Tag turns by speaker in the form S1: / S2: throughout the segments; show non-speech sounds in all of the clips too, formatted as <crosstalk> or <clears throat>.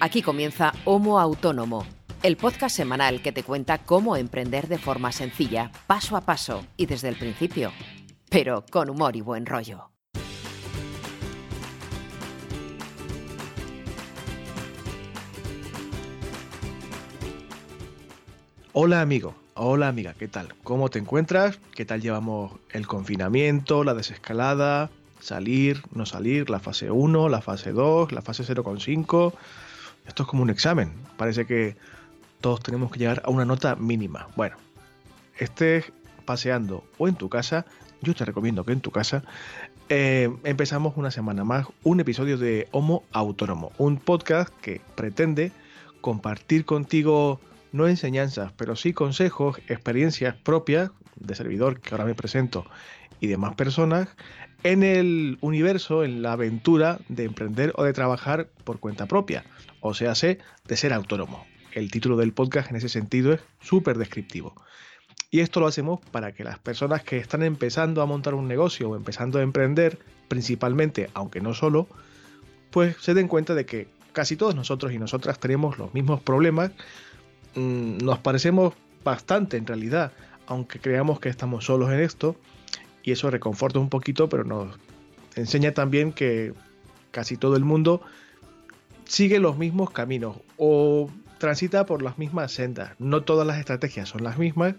S1: Aquí comienza Homo Autónomo, el podcast semanal que te cuenta cómo emprender de forma sencilla, paso a paso y desde el principio, pero con humor y buen rollo.
S2: Hola amigo, hola amiga, ¿qué tal? ¿Cómo te encuentras? ¿Qué tal llevamos el confinamiento, la desescalada, salir, no salir, la fase 1, la fase 2, la fase 0,5? Esto es como un examen, parece que todos tenemos que llegar a una nota mínima. Bueno, estés paseando o en tu casa, yo te recomiendo que en tu casa eh, empezamos una semana más un episodio de Homo Autónomo, un podcast que pretende compartir contigo no enseñanzas, pero sí consejos, experiencias propias de servidor que ahora me presento y demás personas en el universo, en la aventura de emprender o de trabajar por cuenta propia, o sea, sé, de ser autónomo. El título del podcast en ese sentido es súper descriptivo. Y esto lo hacemos para que las personas que están empezando a montar un negocio o empezando a emprender, principalmente, aunque no solo, pues se den cuenta de que casi todos nosotros y nosotras tenemos los mismos problemas Mm, nos parecemos bastante en realidad, aunque creamos que estamos solos en esto, y eso reconforta un poquito, pero nos enseña también que casi todo el mundo sigue los mismos caminos o transita por las mismas sendas. No todas las estrategias son las mismas,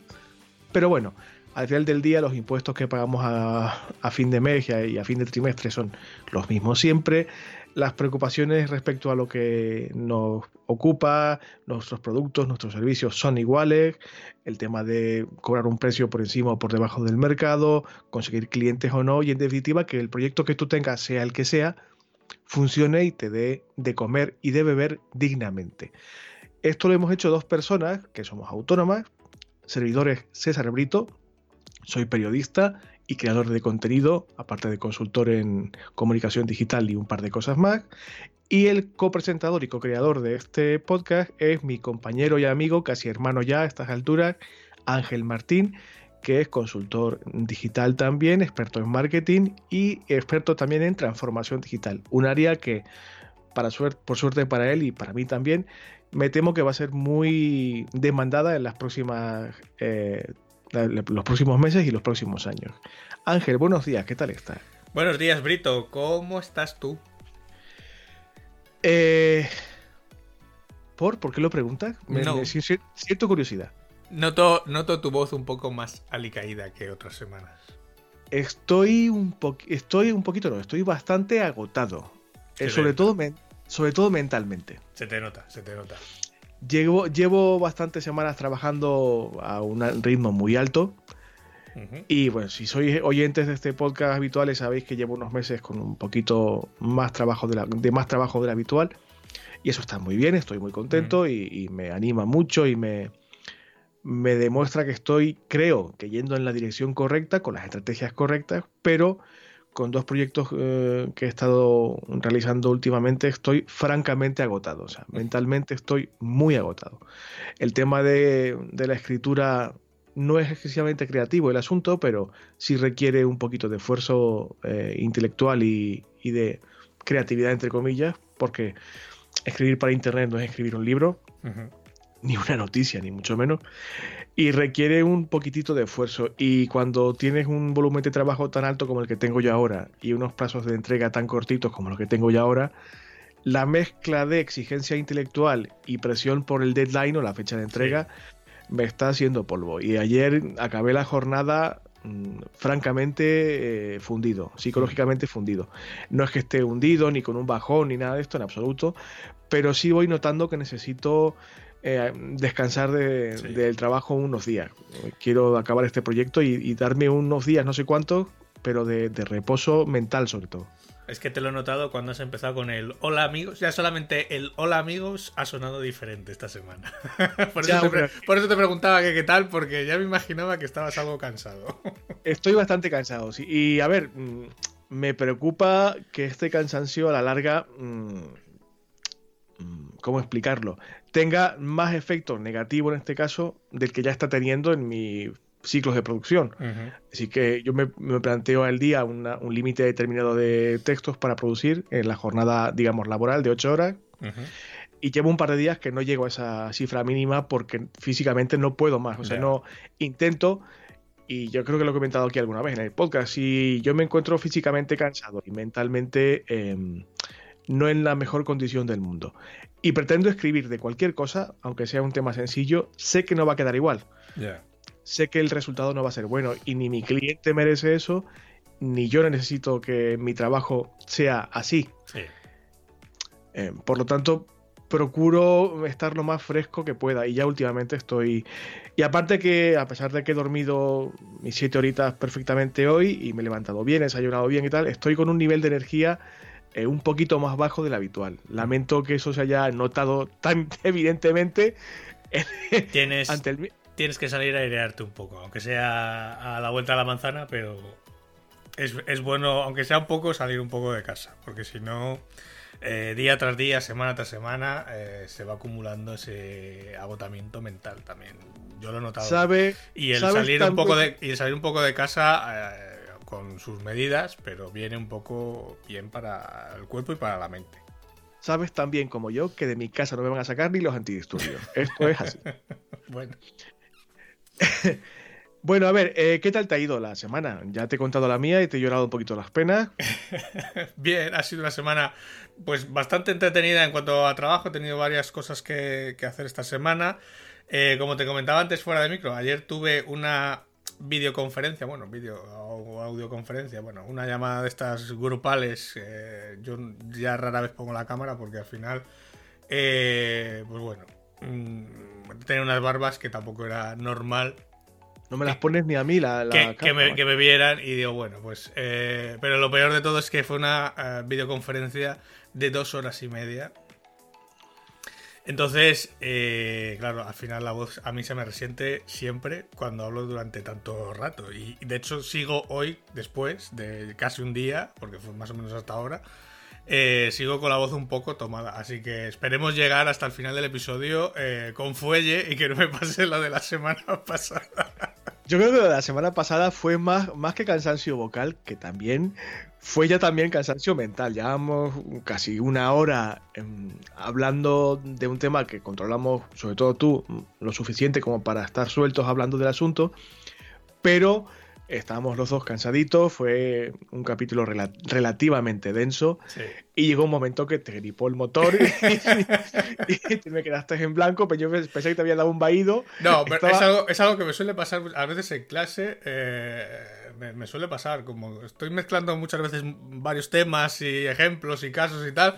S2: pero bueno, al final del día los impuestos que pagamos a, fin de mes y a fin de trimestre son los mismos siempre. Las preocupaciones respecto a lo que nos ocupa, nuestros productos, nuestros servicios son iguales, el tema de cobrar un precio por encima o por debajo del mercado, conseguir clientes o no, y en definitiva que el proyecto que tú tengas, sea el que sea, funcione y te dé de comer y de beber dignamente. Esto lo hemos hecho dos personas que somos autónomas, servidores César Brito, soy periodista y creador de contenido, aparte de consultor en comunicación digital y un par de cosas más. Y el copresentador y co-creador de este podcast es mi compañero y amigo, casi hermano ya a estas alturas, Ángel Martín, que es consultor digital también, experto en marketing y experto también en transformación digital. Un área que, para por suerte para él y para mí también, me temo que va a ser muy demandada en las próximas eh, los próximos meses y los próximos años. Ángel, buenos días, ¿qué tal estás?
S3: Buenos días, Brito, ¿cómo estás tú?
S2: Eh, ¿Por? ¿Por qué lo preguntas? Me, siento curiosidad.
S3: Noto, noto tu voz un poco más alicaída que otras semanas.
S2: Estoy un, estoy un poquito, no, estoy bastante agotado. Eh, sobre, todo sobre todo mentalmente.
S3: Se te nota, se te nota.
S2: Llevo, llevo bastantes semanas trabajando a un ritmo muy alto. Y bueno, si sois oyentes de este podcast habituales, sabéis que llevo unos meses con un poquito más trabajo de, la, de más trabajo del habitual. Y eso está muy bien, estoy muy contento y, me anima mucho y me, me demuestra que estoy, creo, que yendo en la dirección correcta, con las estrategias correctas, pero con dos proyectos eh, que he estado realizando últimamente estoy francamente agotado, o sea, mentalmente estoy muy agotado. El tema de, la escritura no es excesivamente creativo el asunto, pero sí requiere un poquito de esfuerzo eh, intelectual y, de creatividad, entre comillas, porque escribir para Internet no es escribir un libro, ni una noticia, ni mucho menos y requiere un poquitito de esfuerzo. Y cuando tienes un volumen de trabajo tan alto como el que tengo yo ahora y unos plazos de entrega tan cortitos como los que tengo yo ahora, la mezcla de exigencia intelectual y presión por el deadline o la fecha de entrega me está haciendo polvo. Y ayer acabé la jornada mm, francamente eh, fundido, psicológicamente fundido. No es que esté hundido ni con un bajón ni nada de esto en absoluto, pero sí voy notando que necesito eh, descansar del trabajo unos días. Quiero acabar este proyecto y, darme unos días, no sé cuántos, pero de, reposo mental sobre todo.
S3: Es que te lo he notado cuando has empezado con el hola amigos. Ya solamente el hola amigos ha sonado diferente esta semana. <laughs> por, eso te, preguntaba que qué tal, porque ya me imaginaba que estabas algo cansado. <laughs>
S2: Estoy bastante cansado, sí. Y a ver, mm, me preocupa que este cansancio a la larga... Mm, mm, ¿Cómo explicarlo? Tenga más efecto negativo en este caso del que ya está teniendo en mis ciclos de producción. Así que yo me, planteo al día un límite determinado de textos para producir en la jornada, digamos, laboral de 8 horas. y llevo un par de días que no llego a esa cifra mínima porque físicamente no puedo más. O sea, no intento, y yo creo que lo he comentado aquí alguna vez en el podcast, si yo me encuentro físicamente cansado y mentalmente em, no en la mejor condición del mundo, y pretendo escribir de cualquier cosa, aunque sea un tema sencillo, sé que no va a quedar igual. Sé que el resultado no va a ser bueno y ni mi cliente merece eso, ni yo necesito que mi trabajo sea así. Em, por lo tanto, procuro estar lo más fresco que pueda y ya últimamente estoy... Y aparte que a pesar de que he dormido mis siete horitas perfectamente hoy y me he levantado bien, he desayunado bien y tal, estoy con un nivel de energía eh, un poquito más bajo del habitual. Lamento que eso se haya notado tan <laughs> evidentemente <laughs>
S3: tienes, tienes que salir a airearte un poco, aunque sea a la vuelta a la manzana, pero es, es bueno, aunque sea un poco, salir un poco de casa, porque si no eh, día tras día, semana tras semana, eh, se va acumulando ese agotamiento mental también. Yo lo he notado.
S2: ¿Sabe,
S3: y, el salir un poco de, y salir un poco de casa con sus medidas, pero viene un poco bien para el cuerpo y para la mente.
S2: Sabes tan bien como yo que de mi casa no me van a sacar ni los antidisturbios. <laughs> Esto es así.
S3: bueno. <laughs>
S2: Bueno, a ver, eh, ¿qué tal te ha ido la semana? Ya te he contado la mía y te he llorado un poquito las penas. <laughs>
S3: Bien, ha sido una semana pues bastante entretenida en cuanto a trabajo. He tenido varias cosas que, hacer esta semana. Eh, como te comentaba antes fuera de micro, ayer tuve una videoconferencia, bueno, video o audioconferencia, bueno, una llamada de estas grupales. Eh, yo ya rara vez pongo la cámara porque al final, pues bueno, mm, tenía unas barbas que tampoco era normal
S2: no me las pones ni a mí la,
S3: que, me, vieran y digo, bueno, pues... Eh, pero lo peor de todo es que fue una eh, videoconferencia de dos horas y media. Entonces, eh, claro, al final la voz a mí se me resiente siempre cuando hablo durante tanto rato. Y de hecho sigo hoy, después de casi un día, porque fue más o menos hasta ahora, sigo con la voz un poco tomada. Así que esperemos llegar hasta el final del episodio con fuelle y que no me pase lo de la semana <laughs> pasada.
S2: Yo creo que la semana pasada fue más, más que cansancio vocal, que también fue ya también cansancio mental. Llevamos casi una hora em, hablando de un tema que controlamos, sobre todo tú, lo suficiente como para estar sueltos hablando del asunto, pero estábamos los dos cansaditos, fue un capítulo relativamente denso y llegó un momento que te gripó el motor y, <laughs> te me quedaste en blanco, pero yo pensé que te había dado un vaído.
S3: No, pero es, algo, es, algo, que me suele pasar a veces en clase, eh, me, suele pasar, como estoy mezclando muchas veces varios temas y ejemplos y casos y tal.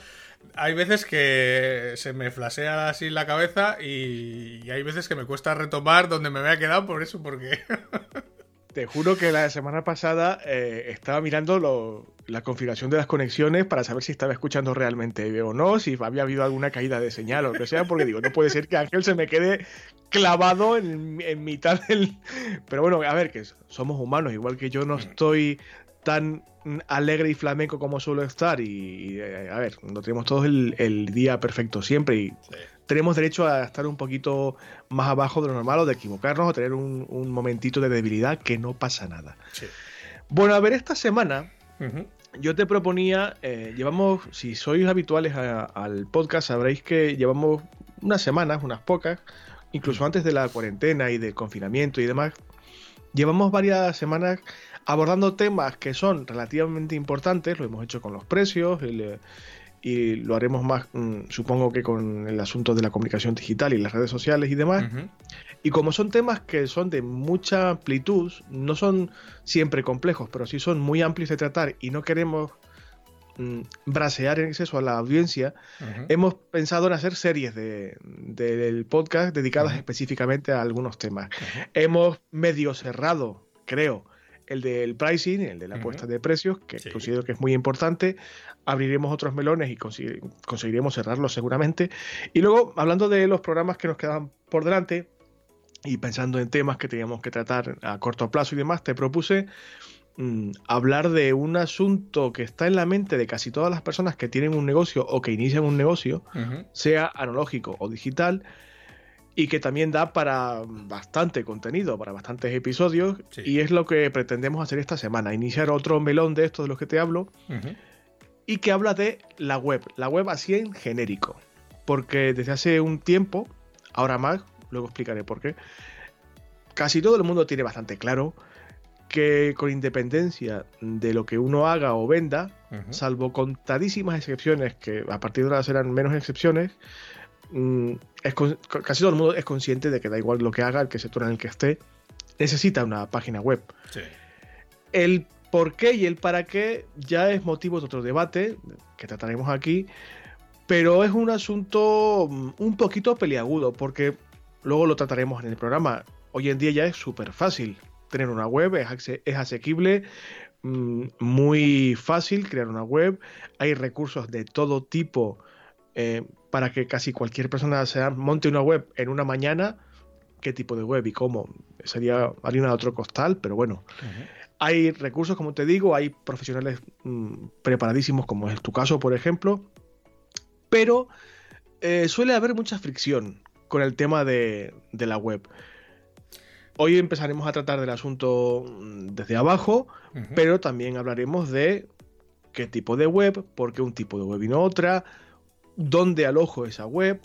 S3: Hay veces que se me flasea así la cabeza y, y hay veces que me cuesta retomar donde me había quedado por eso, porque <laughs>
S2: te juro que la semana pasada eh, estaba mirando la configuración de las conexiones para saber si estaba escuchando realmente o no, si había habido alguna caída de señal o lo que sea, porque digo, no puede ser que Ángel se me quede clavado en, mitad del... Pero bueno, a ver, que somos humanos, igual que yo no estoy tan alegre y flamenco como suelo estar y, eh, a ver, no tenemos todos el, día perfecto siempre y tenemos derecho a estar un poquito más abajo de lo normal o de equivocarnos o tener un, momentito de debilidad que no pasa nada. Bueno, a ver, esta semana yo te proponía, eh, llevamos, si sois habituales al podcast, sabréis que llevamos unas semanas, unas pocas, incluso antes de la cuarentena y del confinamiento y demás, llevamos varias semanas abordando temas que son relativamente importantes, lo hemos hecho con los precios, el, y lo haremos más, mm, supongo que con el asunto de la comunicación digital y las redes sociales y demás. Y como son temas que son de mucha amplitud, no son siempre complejos, pero sí son muy amplios de tratar y no queremos mm, brasear en exceso a la audiencia, hemos pensado en hacer series del de, podcast dedicadas específicamente a algunos temas. Hemos medio cerrado, creo, el del pricing, el de la apuesta de precios, que considero que es muy importante. Abriremos otros melones y conseguiremos cerrarlos seguramente. Y luego, hablando de los programas que nos quedan por delante y pensando en temas que teníamos que tratar a corto plazo y demás, te propuse mm, hablar de un asunto que está en la mente de casi todas las personas que tienen un negocio o que inician un negocio, sea analógico o digital, y que también da para bastante contenido, para bastantes episodios, y es lo que pretendemos hacer esta semana, iniciar otro melón de estos de los que te hablo, y que habla de la web, la web así en genérico. porque desde hace un tiempo, ahora más, luego explicaré por qué, casi todo el mundo tiene bastante claro que con independencia de lo que uno haga o venda, salvo contadísimas excepciones, que a partir de ahora serán menos excepciones, mm, casi todo el mundo es consciente de que da igual lo que haga, el que sector en el que esté, necesita una página web. El por qué y el para qué ya es motivo de otro debate que trataremos aquí, pero es un asunto mm, un poquito peliagudo, porque luego lo trataremos en el programa. Hoy en día ya es súper fácil tener una web, es, asequible, mm, muy fácil crear una web, hay recursos de todo tipo eh, para que casi cualquier persona se monte una web en una mañana. ¿Qué tipo de web y cómo? Sería harina de otro costal, pero bueno. Hay recursos, como te digo, hay profesionales mm, preparadísimos, como es tu caso, por ejemplo, pero eh, suele haber mucha fricción con el tema de, de la web. Hoy empezaremos a tratar del asunto mm, desde abajo, pero también hablaremos de qué tipo de web, por qué un tipo de web y no otra, dónde alojo esa web,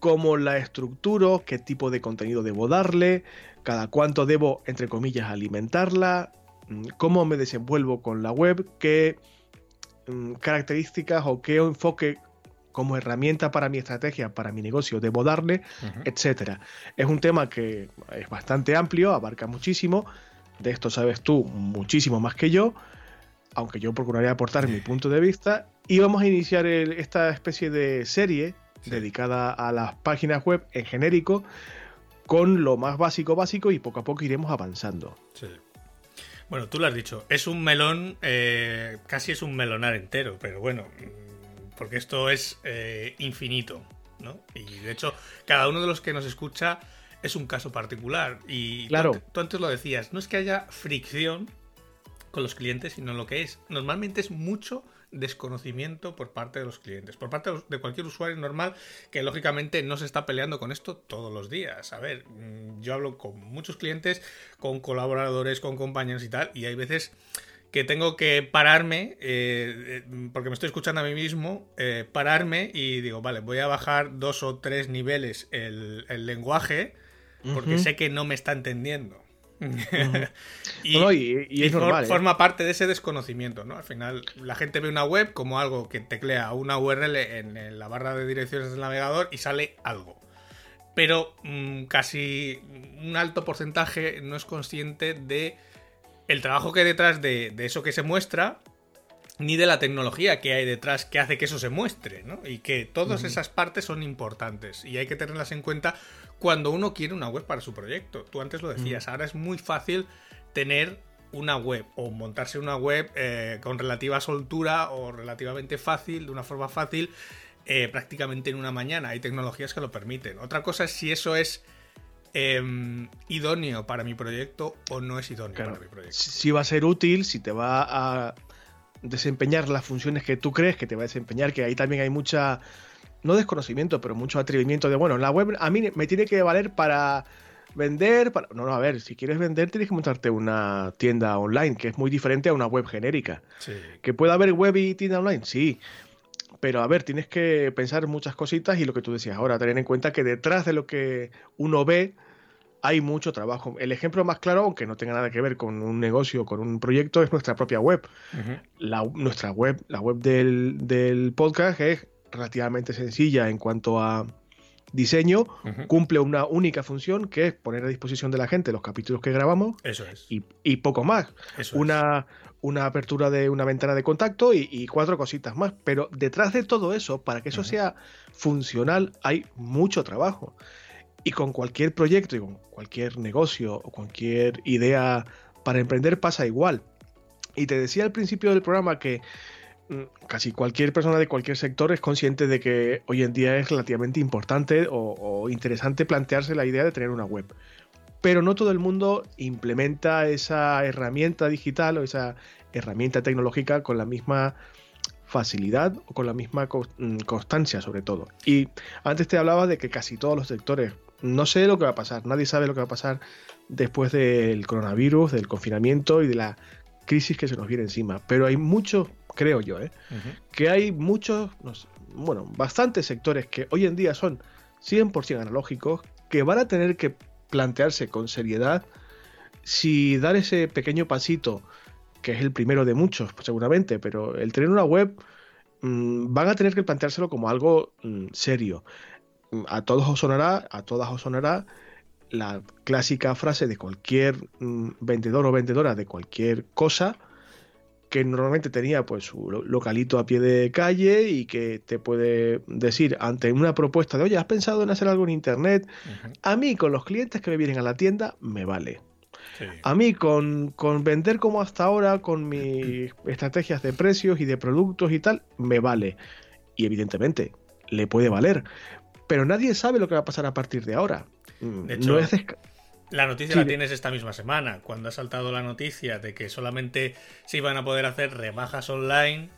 S2: cómo la estructuro, qué tipo de contenido debo darle, cada cuánto debo, entre comillas, alimentarla, mm, cómo me desenvuelvo con la web, qué mm, características o qué enfoque como herramienta para mi estrategia, para mi negocio, debo darle, etcétera. Es un tema que es bastante amplio, abarca muchísimo. De esto sabes tú muchísimo más que yo, aunque yo procuraré aportar mi <laughs> punto de vista. Y vamos a iniciar esta especie de serie dedicada a las páginas web en genérico, con lo más básico básico y poco a poco iremos avanzando. Sí.
S3: Bueno, tú lo has dicho, es un melón, eh, casi es un melonar entero, pero bueno, porque esto es eh, infinito, ¿no? Y de hecho, cada uno de los que nos escucha es un caso particular. Y
S2: claro.
S3: tú, antes lo decías, no es que haya fricción con los clientes, sino lo que es, normalmente es mucho desconocimiento por parte de los clientes, por parte de cualquier usuario normal que lógicamente no se está peleando con esto todos los días. A ver, mm, yo hablo con muchos clientes, con colaboradores, con compañeros y tal, y hay veces que tengo que pararme, eh, eh, porque me estoy escuchando a mí mismo, eh, pararme y digo, vale, voy a bajar dos o tres niveles el, lenguaje, porque sé que no me está entendiendo. Y, forma parte de ese desconocimiento, ¿no? Al final, la gente ve una web como algo que teclea una URL en, la barra de direcciones del navegador y sale algo. Pero mm, casi un alto porcentaje no es consciente de el trabajo que hay detrás de, eso que se muestra, ni de la tecnología que hay detrás que hace que eso se muestre, ¿no? Y que todas esas partes son importantes y hay que tenerlas en cuenta cuando uno quiere una web para su proyecto. Tú antes lo decías, ahora es muy fácil tener una web o montarse una web eh, con relativa soltura o relativamente fácil, de una forma fácil, eh, prácticamente en una mañana. Hay tecnologías que lo permiten. Otra cosa es si eso es Em, idóneo para mi proyecto o no es idóneo para mi proyecto.
S2: Si va a ser útil, si te va a desempeñar las funciones que tú crees que te va a desempeñar, que ahí también hay mucha, no desconocimiento, pero mucho atrevimiento de, bueno, la web a mí me tiene que valer para vender, para... no, no, a ver, si quieres vender tienes que montarte una tienda online, que es muy diferente a una web genérica. ¿Que pueda haber web y tienda online? Sí. Pero a ver, tienes que pensar muchas cositas y lo que tú decías ahora, tener en cuenta que detrás de lo que uno ve hay mucho trabajo. El ejemplo más claro, aunque no tenga nada que ver con un negocio, con un proyecto, es nuestra propia web. la, nuestra web, la web del, del, podcast es relativamente sencilla en cuanto a diseño, cumple una única función que es poner a disposición de la gente los capítulos que grabamos.
S3: Eso es.
S2: Y, poco más. una, una apertura de una ventana de contacto y, cuatro cositas más. Pero detrás de todo eso, para que eso sea funcional, hay mucho trabajo. Y con cualquier proyecto y con cualquier negocio o cualquier idea para emprender pasa igual. Y te decía al principio del programa que mm, casi cualquier persona de cualquier sector es consciente de que hoy en día es relativamente importante o, interesante plantearse la idea de tener una web pero no todo el mundo implementa esa herramienta digital o esa herramienta tecnológica con la misma facilidad o con la misma mm, constancia sobre todo. Y antes te hablaba de que casi todos los sectores, no sé lo que va a pasar, nadie sabe lo que va a pasar después del coronavirus, del confinamiento y de la crisis que se nos viene encima, pero hay muchos, creo yo, ¿eh? que hay muchos, bueno, bastantes sectores que hoy en día son 100% analógicos, que van a tener que plantearse con seriedad si dar ese pequeño pasito, que es el primero de muchos seguramente, pero el tener una web mm, van a tener que planteárselo como algo mm, serio. Mm, a todos os sonará, a todas os sonará la clásica frase de cualquier vendedor o vendedora de cualquier cosa que normalmente tenía pues su localito a pie de calle y que te puede decir ante una propuesta de, oye, ¿has pensado en hacer algo en Internet? A mí, con los clientes que me vienen a la tienda, me vale. A mí, con, con, vender como hasta ahora, con mis <clears throat> estrategias de precios y de productos y tal, me vale. Y evidentemente, le puede valer. Pero nadie sabe lo que va a pasar a partir de ahora.
S3: De hecho, no es la noticia la tienes esta misma semana, cuando ha saltado la noticia de que solamente se iban a poder hacer rebajas online.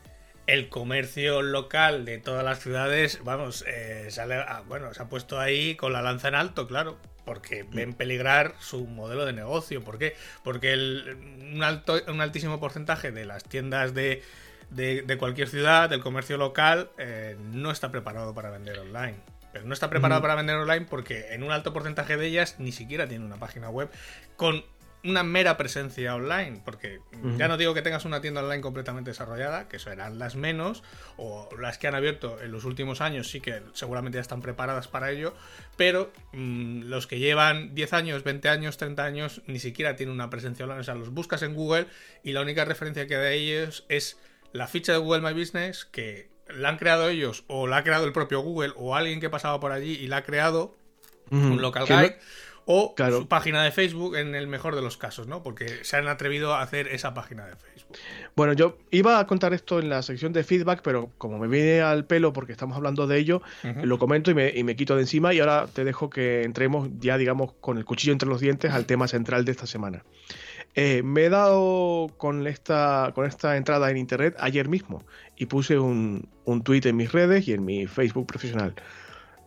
S3: El comercio local de todas las ciudades, vamos, eh, sale, bueno, se ha puesto ahí con la lanza en alto, claro, porque mm. ven peligrar su modelo de negocio. ¿Por qué? Porque un, alto, un altísimo porcentaje de las tiendas de, de, cualquier ciudad, del comercio local, eh, no está preparado para vender online pero no está preparado para vender online porque en un alto porcentaje de ellas ni siquiera tiene una página web con una mera presencia online, porque ya no digo que tengas una tienda online completamente desarrollada, que serán las menos, o las que han abierto en los últimos años sí que seguramente ya están preparadas para ello, pero mm, los que llevan 10 años, 20 años, 30 años, ni siquiera tienen una presencia online, o sea, los buscas en Google y la única referencia que hay de ellos es la ficha de Google My Business, que la han creado ellos o la ha creado el propio Google o alguien que pasaba por allí y la ha creado un local guide o su página de Facebook en el mejor de los casos, ¿no? Porque se han atrevido a hacer esa página de Facebook.
S2: Bueno, yo iba a contar esto en la sección de feedback, pero como me viene al pelo porque estamos hablando de ello, lo comento y me, y me, quito de encima y ahora te dejo que entremos ya, digamos, con el cuchillo entre los dientes al tema central de esta semana. Eh, me he dado con esta, con esta entrada en internet ayer mismo y puse un, un tweet en mis redes y en mi Facebook profesional.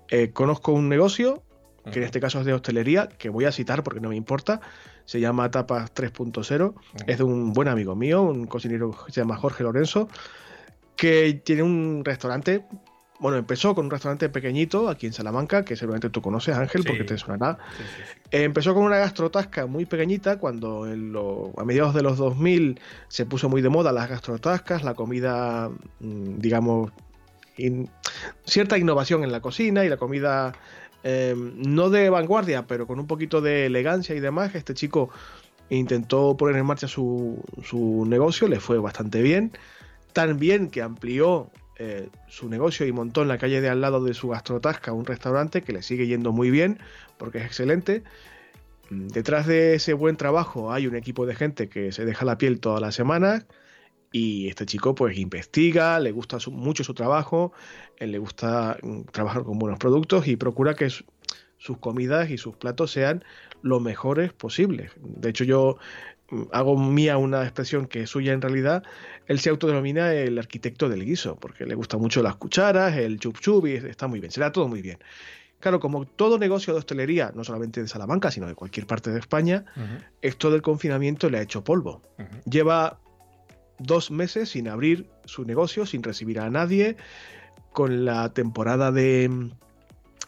S2: Eh, conozco un negocio, que en este caso es de hostelería, que voy a citar porque no me importa. Se llama Tapas 3.0. Es de un buen amigo mío, un cocinero que se llama Jorge Lorenzo, que tiene un restaurante bueno, empezó con un restaurante pequeñito aquí en Salamanca, que seguramente tú conoces, Ángel, porque te suena empezó con una gastrotasca muy pequeñita, cuando a mediados de los 2000 se puso muy de moda las gastrotascas, la comida, mm, digamos, cierta innovación en la cocina y la comida em, no de vanguardia, pero con un poquito de elegancia y demás. Este chico intentó poner en marcha su, su negocio, le fue bastante bien. Tan bien que amplió eh, su negocio y montó en la calle de al lado de su gastrotasca un restaurante que le sigue yendo muy bien porque es excelente. Mm, detrás de ese buen trabajo hay un equipo de gente que se deja la piel todas las semanas y este chico pues investiga, le gusta mucho su trabajo, él le gusta mm, trabajar con buenos productos y procura que sus comidas y sus platos sean lo mejores posibles. De hecho yo hago mía una expresión que es suya en realidad, él se autodenomina el arquitecto del guiso, porque le gusta mucho las cucharas, el chup chup y está muy bien, será todo muy bien. Claro, como todo negocio de hostelería, no solamente de Salamanca, sino de cualquier parte de España, esto del confinamiento le ha hecho polvo. Lleva dos meses sin abrir su negocio, sin recibir a nadie, con la temporada de,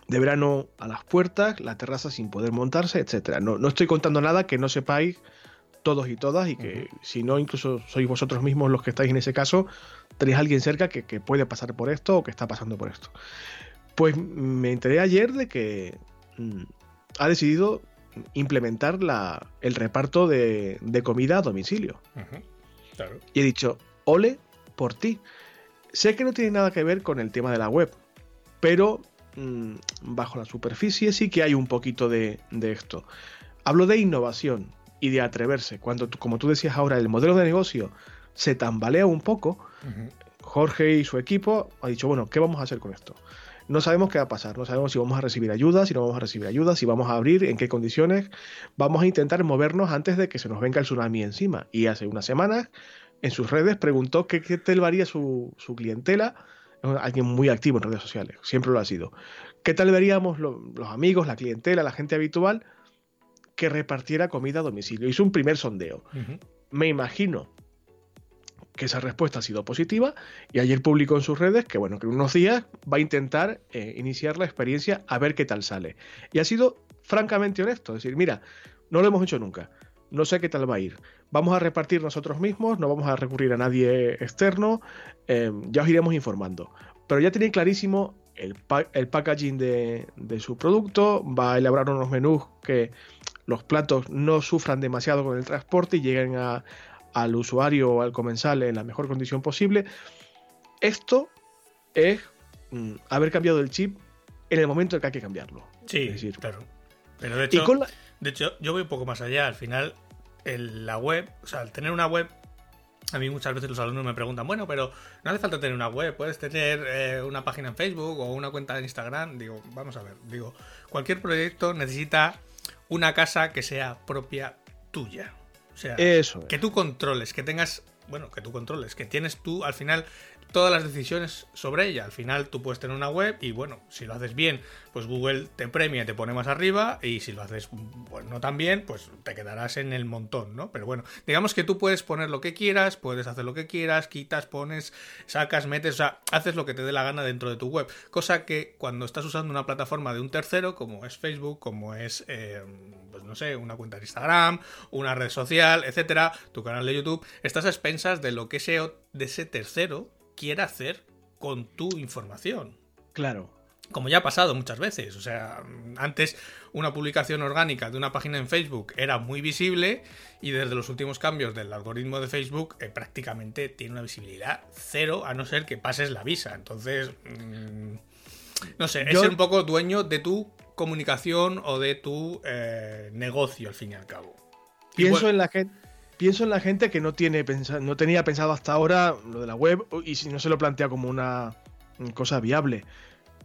S2: de verano a las puertas, la terraza sin poder montarse, etcétera. No, no estoy contando nada que no sepáis todos y todas y que si no incluso sois vosotros mismos los que estáis en ese caso, tenéis a alguien cerca que, puede pasar por esto o que está pasando por esto. Pues me enteré ayer de que mm, ha decidido implementar la, el reparto de, comida a domicilio. Y he dicho, ole por ti. Sé que no tiene nada que ver con el tema de la web, pero mm, bajo la superficie sí que hay un poquito de, de esto. Hablo de innovación y de atreverse. Cuando, como tú decías ahora, el modelo de negocio se tambalea un poco, Jorge y su equipo ha dicho, bueno, ¿qué vamos a hacer con esto? No sabemos qué va a pasar, no sabemos si vamos a recibir ayuda, si no vamos a recibir ayuda, si vamos a abrir, en qué condiciones. Vamos a intentar movernos antes de que se nos venga el tsunami encima. Y hace unas semanas en sus redes preguntó qué, qué tal varía su, su clientela, alguien muy activo en redes sociales, siempre lo ha sido. ¿Qué tal veríamos los amigos, la clientela, la gente habitual que repartiera comida a domicilio. Hizo un primer sondeo. Me imagino que esa respuesta ha sido positiva y ayer publicó en sus redes que bueno, que en unos días va a intentar eh, iniciar la experiencia a ver qué tal sale. Y ha sido francamente honesto, es decir, mira, no lo hemos hecho nunca, no sé qué tal va a ir. Vamos a repartir nosotros mismos, no vamos a recurrir a nadie externo, eh, ya os iremos informando. Pero ya tiene clarísimo el, el packaging de, de, su producto, va a elaborar unos menús que los platos no sufran demasiado con el transporte y lleguen a, al usuario o al comensal en la mejor condición posible. Esto es mm, haber cambiado el chip en el momento en que hay que cambiarlo.
S3: Sí, claro. Pero de hecho, de hecho, yo voy un poco más allá. Al final, en la web, o sea, al tener una web, a mí muchas veces los alumnos me preguntan, bueno, pero no hace falta tener una web, puedes tener eh, una página en Facebook o una cuenta de Instagram. Digo, vamos a ver, digo, cualquier proyecto necesita una casa que sea propia tuya. O sea,
S2: Eso
S3: que tú controles, que tengas, bueno, que tú controles, que tienes tú al final todas las decisiones sobre ella. Al final tú puedes tener una web y bueno, si lo haces bien, pues Google te premia y te pone más arriba y si lo haces pues, no tan bien, pues te quedarás en el montón, ¿no? Pero bueno, digamos que tú puedes poner lo que quieras, puedes hacer lo que quieras, quitas, pones, sacas, metes, o sea, haces lo que te dé la gana dentro de tu web. Cosa que cuando estás usando una plataforma de un tercero, como es Facebook, como es, eh, pues no sé, una cuenta de Instagram, una red social, etcétera, tu canal de YouTube, estás a expensas de lo que sea de ese tercero quiera hacer con tu información.
S2: Claro.
S3: Como ya ha pasado muchas veces. O sea, antes una publicación orgánica de una página en Facebook era muy visible y desde los últimos cambios del algoritmo de Facebook eh, prácticamente tiene una visibilidad cero a no ser que pases la visa. Entonces, mmm, no sé, es ser un poco dueño de tu comunicación o de tu eh, negocio al fin y al cabo.
S2: Pienso en la gente pienso en la gente que no, tiene no tenía pensado hasta ahora lo de la web y si no se lo plantea como una cosa viable.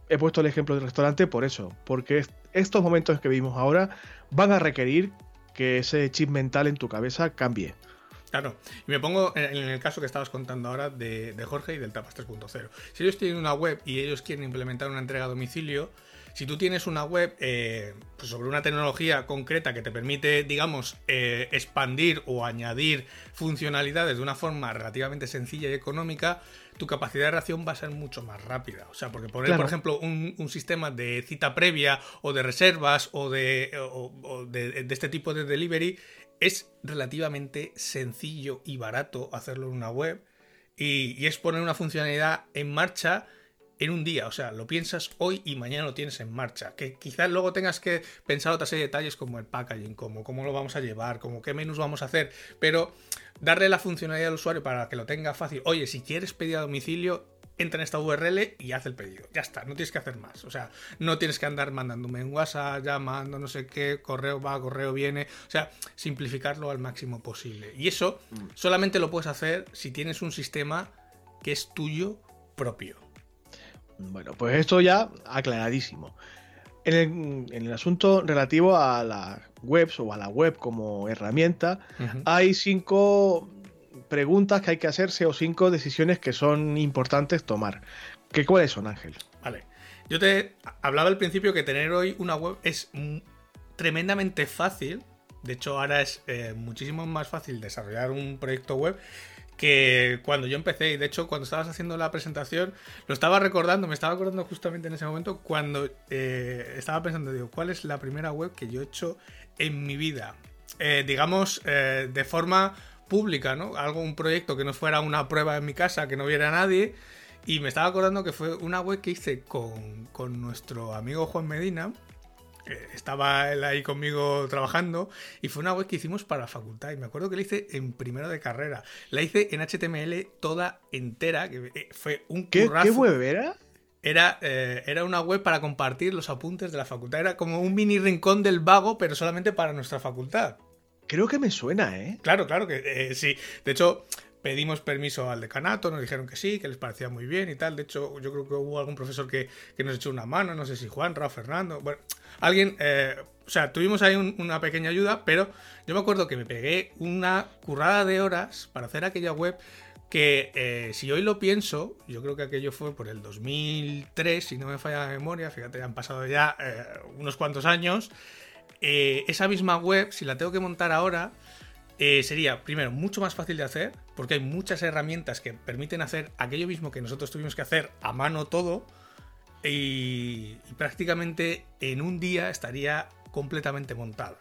S2: He puesto el ejemplo del restaurante por eso, porque estos momentos que vivimos ahora van a requerir que ese chip mental en tu cabeza cambie.
S3: Claro, y me pongo en el caso que estabas contando ahora de, de Jorge y del Tapas 3.0. Si ellos tienen una web y ellos quieren implementar una entrega a domicilio, si tú tienes una web eh, pues sobre una tecnología concreta que te permite, digamos, eh, expandir o añadir funcionalidades de una forma relativamente sencilla y económica, tu capacidad de reacción va a ser mucho más rápida. O sea, porque poner, claro. por ejemplo, un, un, sistema de cita previa o de reservas o de, o, o de, de este tipo de delivery es relativamente sencillo y barato hacerlo en una web. Y, y es poner una funcionalidad en marcha en un día, o sea, lo piensas hoy y mañana lo tienes en marcha. Que quizás luego tengas que pensar otra serie de detalles como el packaging, como cómo lo vamos a llevar, como qué menús vamos a hacer, pero darle la funcionalidad al usuario para que lo tenga fácil. Oye, si quieres pedir a domicilio, entra en esta URL y haz el pedido. Ya está, no tienes que hacer más. O sea, no tienes que andar mandándome en WhatsApp, llamando, no sé qué, correo va, correo viene. O sea, simplificarlo al máximo posible. Y eso solamente lo puedes hacer si tienes un sistema que es tuyo propio.
S2: Bueno, pues esto ya aclaradísimo. En el, en el, asunto relativo a las webs o a la web como herramienta, uh -huh. hay cinco preguntas que hay que hacerse o cinco decisiones que son importantes tomar. ¿Qué, ¿Cuáles son, Ángel?
S3: Vale. Yo te hablaba al principio que tener hoy una web es tremendamente fácil. De hecho, ahora es eh, muchísimo más fácil desarrollar un proyecto web que cuando yo empecé, y de hecho cuando estabas haciendo la presentación, lo estaba recordando, me estaba acordando justamente en ese momento cuando eh, estaba pensando, digo, ¿cuál es la primera web que yo he hecho en mi vida? Eh, digamos, eh, de forma pública, ¿no? Algo, un proyecto que no fuera una prueba en mi casa, que no viera nadie. Y me estaba acordando que fue una web que hice con, con nuestro amigo Juan Medina, estaba él ahí conmigo trabajando y fue una web que hicimos para la facultad y me acuerdo que la hice en primero de carrera. La hice en HTML toda entera, que eh, fue un
S2: ¿Qué, ¿Qué web era?
S3: Era, eh, era una web para compartir los apuntes de la facultad. Era como un mini rincón del vago, pero solamente para nuestra facultad.
S2: Creo que me suena, ¿eh?
S3: Claro, claro que eh, sí. De hecho, pedimos permiso al decanato, nos dijeron que sí, que les parecía muy bien y tal. De hecho, yo creo que hubo algún profesor que, que nos echó una mano, no sé si Juan, Rafa, Fernando. Bueno, alguien, eh, o sea, tuvimos ahí un, una pequeña ayuda, pero yo me acuerdo que me pegué una currada de horas para hacer aquella web que eh, si hoy lo pienso, yo creo que aquello fue por el 2003, si no me falla la memoria, fíjate, han pasado ya eh, unos cuantos años, esa misma web, si la tengo que montar ahora, eh, sería, primero, mucho más fácil de hacer, porque hay muchas herramientas que permiten hacer aquello mismo que nosotros tuvimos que hacer a mano todo, y, prácticamente en un día estaría completamente montada.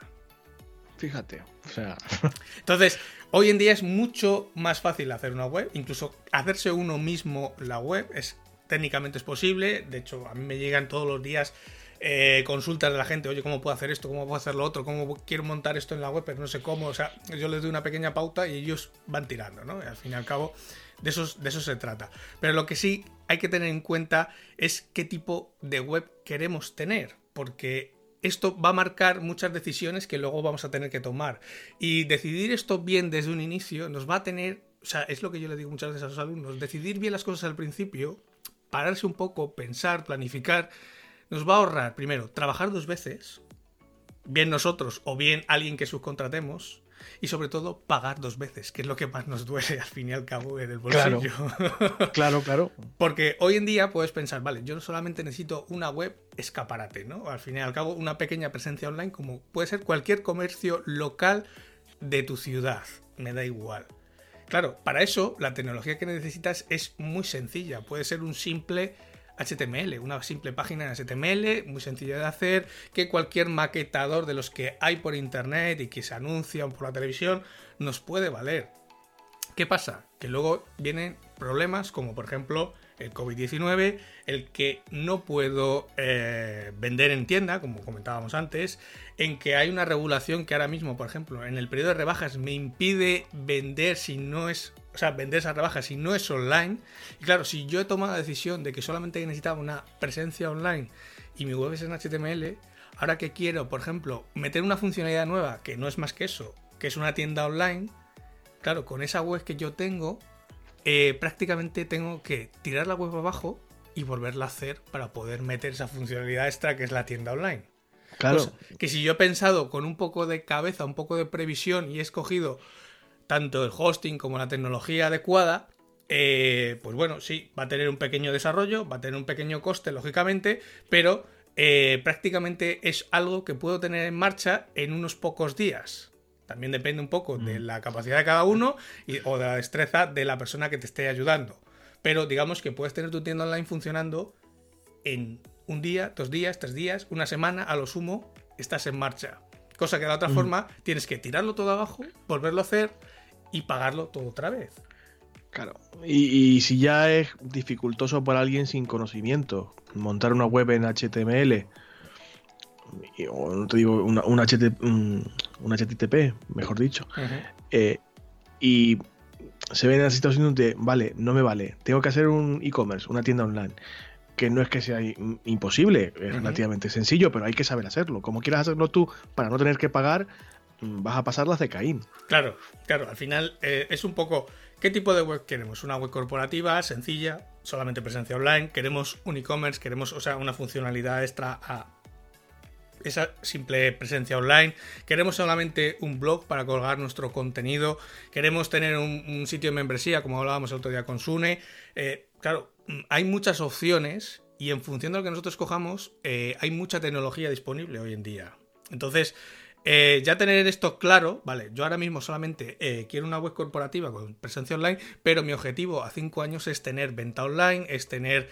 S2: Fíjate, o sea. <laughs>
S3: Entonces, hoy en día es mucho más fácil hacer una web, incluso hacerse uno mismo la web es técnicamente es posible. De hecho, a mí me llegan todos los días eh, consultas de la gente, oye, ¿cómo puedo hacer esto? ¿Cómo puedo hacer lo otro? ¿Cómo quiero montar esto en la web? Pero no sé cómo. O sea, yo les doy una pequeña pauta y ellos van tirando, ¿no? Al fin y al cabo, de eso, de eso se trata. Pero lo que sí hay que tener en cuenta es qué tipo de web queremos tener. Porque esto va a marcar muchas decisiones que luego vamos a tener que tomar. Y decidir esto bien desde un inicio nos va a tener, o sea, es lo que yo le digo muchas veces a los alumnos, decidir bien las cosas al principio, pararse un poco, pensar, planificar nos va a ahorrar, primero, trabajar dos veces, bien nosotros o bien alguien que subcontratemos, y sobre todo pagar dos veces, que es lo que más nos duele al fin y al cabo en el bolsillo.
S2: Claro, <laughs> claro, claro.
S3: Porque hoy en día puedes pensar, vale, yo solamente necesito una web escaparate, ¿no? Al fin y al cabo, una pequeña presencia online, como puede ser cualquier comercio local de tu ciudad, me da igual. Claro, para eso la tecnología que necesitas es muy sencilla, puede ser un simple HTML, una simple página en HTML, muy sencilla de hacer, que cualquier maquetador de los que hay por internet y que se anuncian por la televisión nos puede valer. ¿Qué pasa? Que luego vienen problemas como por ejemplo el COVID-19, el que no puedo eh, vender en tienda, como comentábamos antes, en que hay una regulación que ahora mismo, por ejemplo, en el periodo de rebajas me impide vender si no es o sea, vender esa rebaja si no es online. Y claro, si yo he tomado la decisión de que solamente necesitaba una presencia online y mi web es en HTML, ahora que quiero, por ejemplo, meter una funcionalidad nueva que no es más que eso, que es una tienda online, claro, con esa web que yo tengo, eh, prácticamente tengo que tirar la web abajo y volverla a hacer para poder meter esa funcionalidad extra que es la tienda online.
S2: Claro.
S3: que si yo he pensado con un poco de cabeza, un poco de previsión y he escogido tanto el hosting como la tecnología adecuada, eh, pues bueno, sí, va a tener un pequeño desarrollo, va a tener un pequeño coste, lógicamente, pero eh, prácticamente es algo que puedo tener en marcha en unos pocos días. También depende un poco de mm. la capacidad de cada uno o de la destreza de la persona que te esté ayudando. Pero digamos que puedes tener tu tienda online funcionando en un día, dos días, tres días, una semana, a lo sumo, estás en marcha. Cosa que de otra mm. forma tienes que tirarlo todo abajo, volverlo a hacer, y pagarlo todo otra vez.
S2: Claro, y, si ya es dificultoso para alguien sin conocimiento montar una web en HTML, o no te digo, una, un, HTTP, mejor dicho, eh, y se ve en la situación de, vale, no me vale, tengo que hacer un e-commerce, una tienda online, que no es que sea imposible, es relativamente sencillo, pero hay que saber hacerlo. Como quieras hacerlo tú para no tener que pagar, Mm, vas a pasar las de Caín.
S3: Claro, claro, al final eh, es un poco qué tipo de web queremos. Una web corporativa, sencilla, solamente presencia online, queremos un e-commerce, queremos, o sea, una funcionalidad extra a esa simple presencia online, queremos solamente un blog para colgar nuestro contenido, queremos tener un, sitio de membresía, como hablábamos el otro día con Sune. Eh, claro, mm, hay muchas opciones y en función de lo que nosotros cojamos, eh, hay mucha tecnología disponible hoy en día. Entonces, eh, ya tener esto claro, vale, yo ahora mismo solamente quiero una web corporativa con presencia online, pero mi objetivo a cinco años es tener venta online, es tener,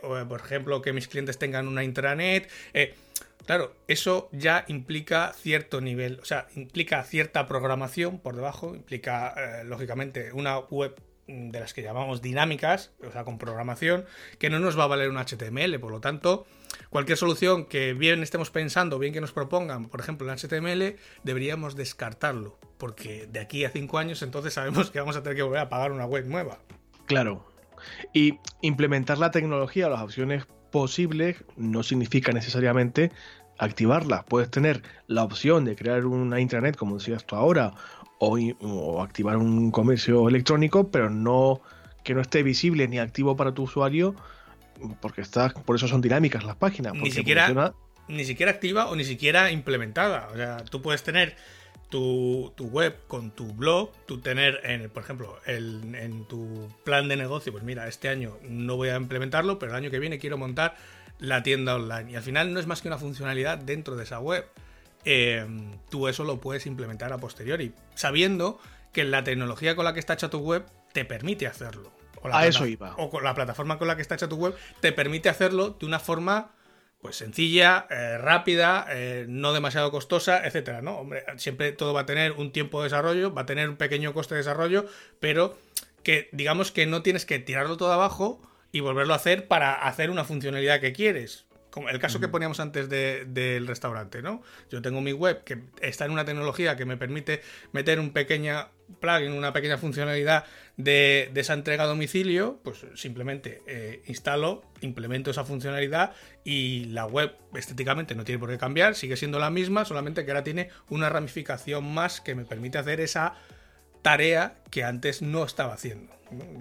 S3: por ejemplo, que mis clientes tengan una intranet. Claro, eso ya implica cierto nivel, o sea, implica cierta programación por debajo, implica, lógicamente, una web de las que llamamos dinámicas, o sea, con programación, que no nos va a valer un HTML, por lo tanto, cualquier solución que bien estemos pensando, bien que nos propongan, por ejemplo, en HTML, deberíamos descartarlo, porque de aquí a cinco años entonces sabemos que vamos a tener que volver a pagar una web nueva.
S2: Claro. Y implementar la tecnología, las opciones posibles, no significa necesariamente activarlas. Puedes tener la opción de crear una intranet, como decías tú ahora, o, activar un comercio electrónico, pero no que no esté visible ni activo para tu usuario, porque está, por eso son dinámicas las páginas.
S3: Ni siquiera, ni siquiera activa o ni siquiera implementada. O sea, tú puedes tener tu, web con tu blog, tú tener, en, por ejemplo, en tu plan de negocio, pues mira, este año no voy a implementarlo, pero el año que viene quiero montar la tienda online. Y al final no es más que una funcionalidad dentro de esa web. eh, tú eso lo puedes implementar a posteriori, sabiendo que la tecnología con la que está hecha tu web te permite hacerlo.
S2: O a eso iba.
S3: O con la plataforma con la que está hecha tu web te permite hacerlo de una forma pues sencilla, eh, rápida, eh, no demasiado costosa, etcétera, ¿no? Hombre, siempre todo va a tener un tiempo de desarrollo, va a tener un pequeño coste de desarrollo, pero que digamos que no tienes que tirarlo todo abajo y volverlo a hacer para hacer una funcionalidad que quieres. Como el caso que poníamos antes del restaurante, ¿no? Yo tengo mi web que está en una tecnología que me permite meter un pequeño plugin, una pequeña funcionalidad de, esa entrega a domicilio, pues simplemente eh, instalo, implemento esa funcionalidad y la web estéticamente no tiene por qué cambiar, sigue siendo la misma, solamente que ahora tiene una ramificación más que me permite hacer esa tarea que antes no estaba haciendo.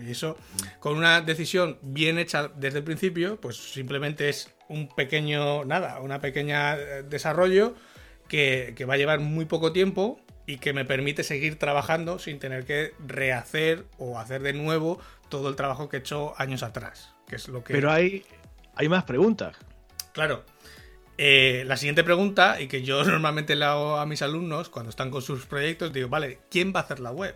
S3: Y eso, con una decisión bien hecha desde el principio, pues simplemente es un pequeño, nada, una pequeña eh, desarrollo que, va a llevar muy poco tiempo y que me permite seguir trabajando sin tener que rehacer o hacer de nuevo todo el trabajo que he hecho años atrás. Que es lo que...
S2: Pero hay, hay más preguntas.
S3: Claro. Eh, la siguiente pregunta, y que yo <laughs> normalmente le hago a mis alumnos cuando están con sus proyectos, digo, vale, ¿quién va a hacer la web?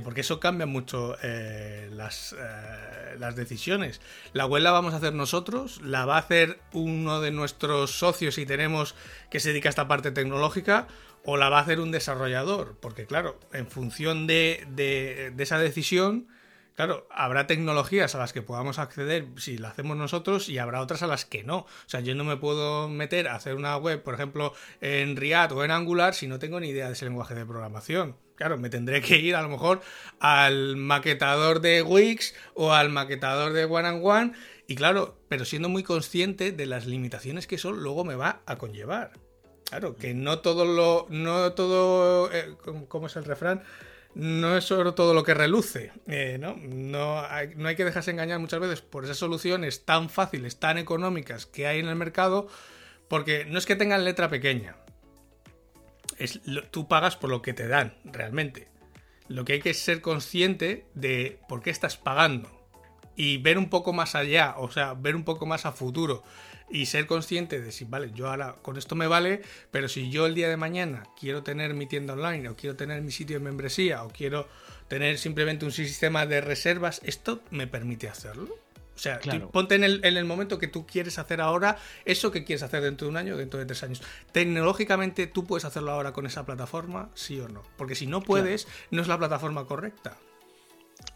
S3: Porque eso cambia mucho eh, las, eh, las, decisiones. La web la vamos a hacer nosotros, la va a hacer uno de nuestros socios si tenemos que se dedica a esta parte tecnológica, o la va a hacer un desarrollador. Porque claro, en función de, de, esa decisión, claro, habrá tecnologías a las que podamos acceder si la hacemos nosotros y habrá otras a las que no. O sea, yo no me puedo meter a hacer una web, por ejemplo, en React o en Angular si no tengo ni idea de ese lenguaje de programación claro, me tendré que ir a lo mejor al maquetador de Wix o al maquetador de One and One. Y claro, pero siendo muy consciente de las limitaciones que eso luego me va a conllevar. Claro, que no todo lo. No todo. Eh, ¿Cómo es el refrán? No es solo todo lo que reluce, eh, ¿no? No hay, no hay que dejarse engañar muchas veces por esas soluciones tan fáciles, tan económicas que hay en el mercado, porque no es que tengan letra pequeña, tú pagas por lo que te dan, realmente. Lo que hay que es ser consciente de por qué estás pagando y ver un poco más allá, o sea, ver un poco más a futuro y ser consciente de si, vale, yo ahora con esto me vale, pero si yo el día de mañana quiero tener mi tienda online o quiero tener mi sitio de membresía o quiero tener simplemente un sistema de reservas, ¿esto me permite hacerlo? O sea, ponte en el, momento que tú quieres hacer ahora eso que quieres hacer dentro de un año, dentro de tres años. Tecnológicamente, ¿tú puedes hacerlo ahora con esa plataforma? Sí o no. Porque si no puedes, no es la plataforma correcta.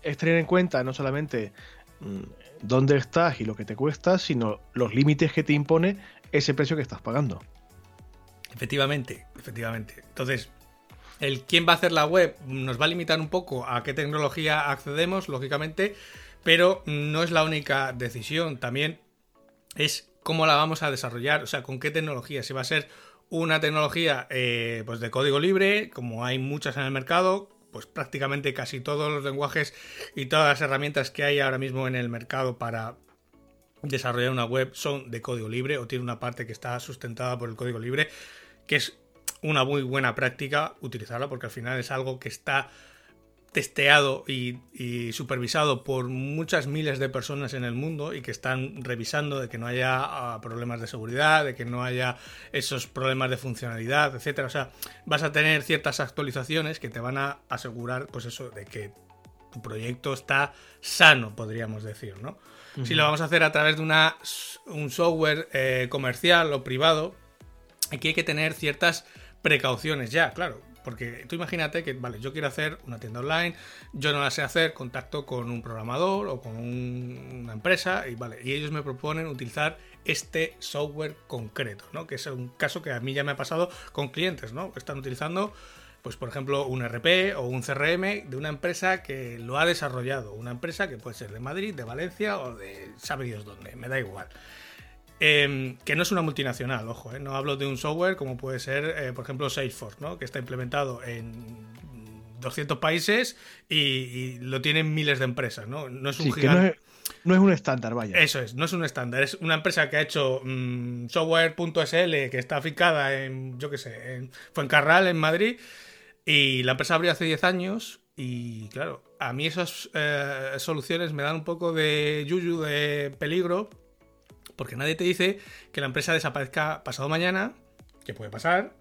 S2: Es tener en cuenta no solamente mm, dónde estás y lo que te cuesta, sino los límites que te impone ese precio que estás pagando.
S3: Efectivamente, efectivamente. Entonces, el quién va a hacer la web nos va a limitar un poco a qué tecnología accedemos, lógicamente pero no es la única decisión, también es cómo la vamos a desarrollar, o sea, con qué tecnología, si va a ser una tecnología eh, pues de código libre, como hay muchas en el mercado, pues prácticamente casi todos los lenguajes y todas las herramientas que hay ahora mismo en el mercado para desarrollar una web son de código libre o tiene una parte que está sustentada por el código libre, que es una muy buena práctica utilizarla porque al final es algo que está testeado y, supervisado por muchas miles de personas en el mundo y que están revisando de que no haya ah, problemas de seguridad, de que no haya esos problemas de funcionalidad, etcétera. O sea, vas a tener ciertas actualizaciones que te van a asegurar, pues eso, de que tu proyecto está sano, podríamos decir, ¿no? Si lo vamos a hacer a través de una, un software eh, comercial o privado, aquí hay que tener ciertas precauciones ya, claro. Porque tú imagínate que, vale, yo quiero hacer una tienda online, yo no la sé hacer, contacto con un programador o con una empresa y, vale, y ellos me proponen utilizar este software concreto, ¿no? Que es un caso que a mí ya me ha pasado con clientes, ¿no? Están utilizando pues por ejemplo un RP o un CRM de una empresa que lo ha desarrollado, una empresa que puede ser de Madrid, de Valencia o de sabe Dios dónde, me da igual. Em, que no es una multinacional, ojo, eh, no hablo de un software como puede ser, eh, por ejemplo, Salesforce, ¿no? que está implementado en 200 países y, lo tienen miles de empresas, ¿no? No es un
S2: gigante. No es, un estándar, vaya.
S3: Eso es, no es un estándar. Es una empresa que ha hecho mm, software.sl, que está aficada en, yo qué sé, en Fuencarral, en Madrid. Y la empresa abrió hace 10 años. Y claro, a mí esas eh, soluciones me dan un poco de yuyu, de peligro, porque nadie te dice que la empresa desaparezca pasado mañana, que puede pasar,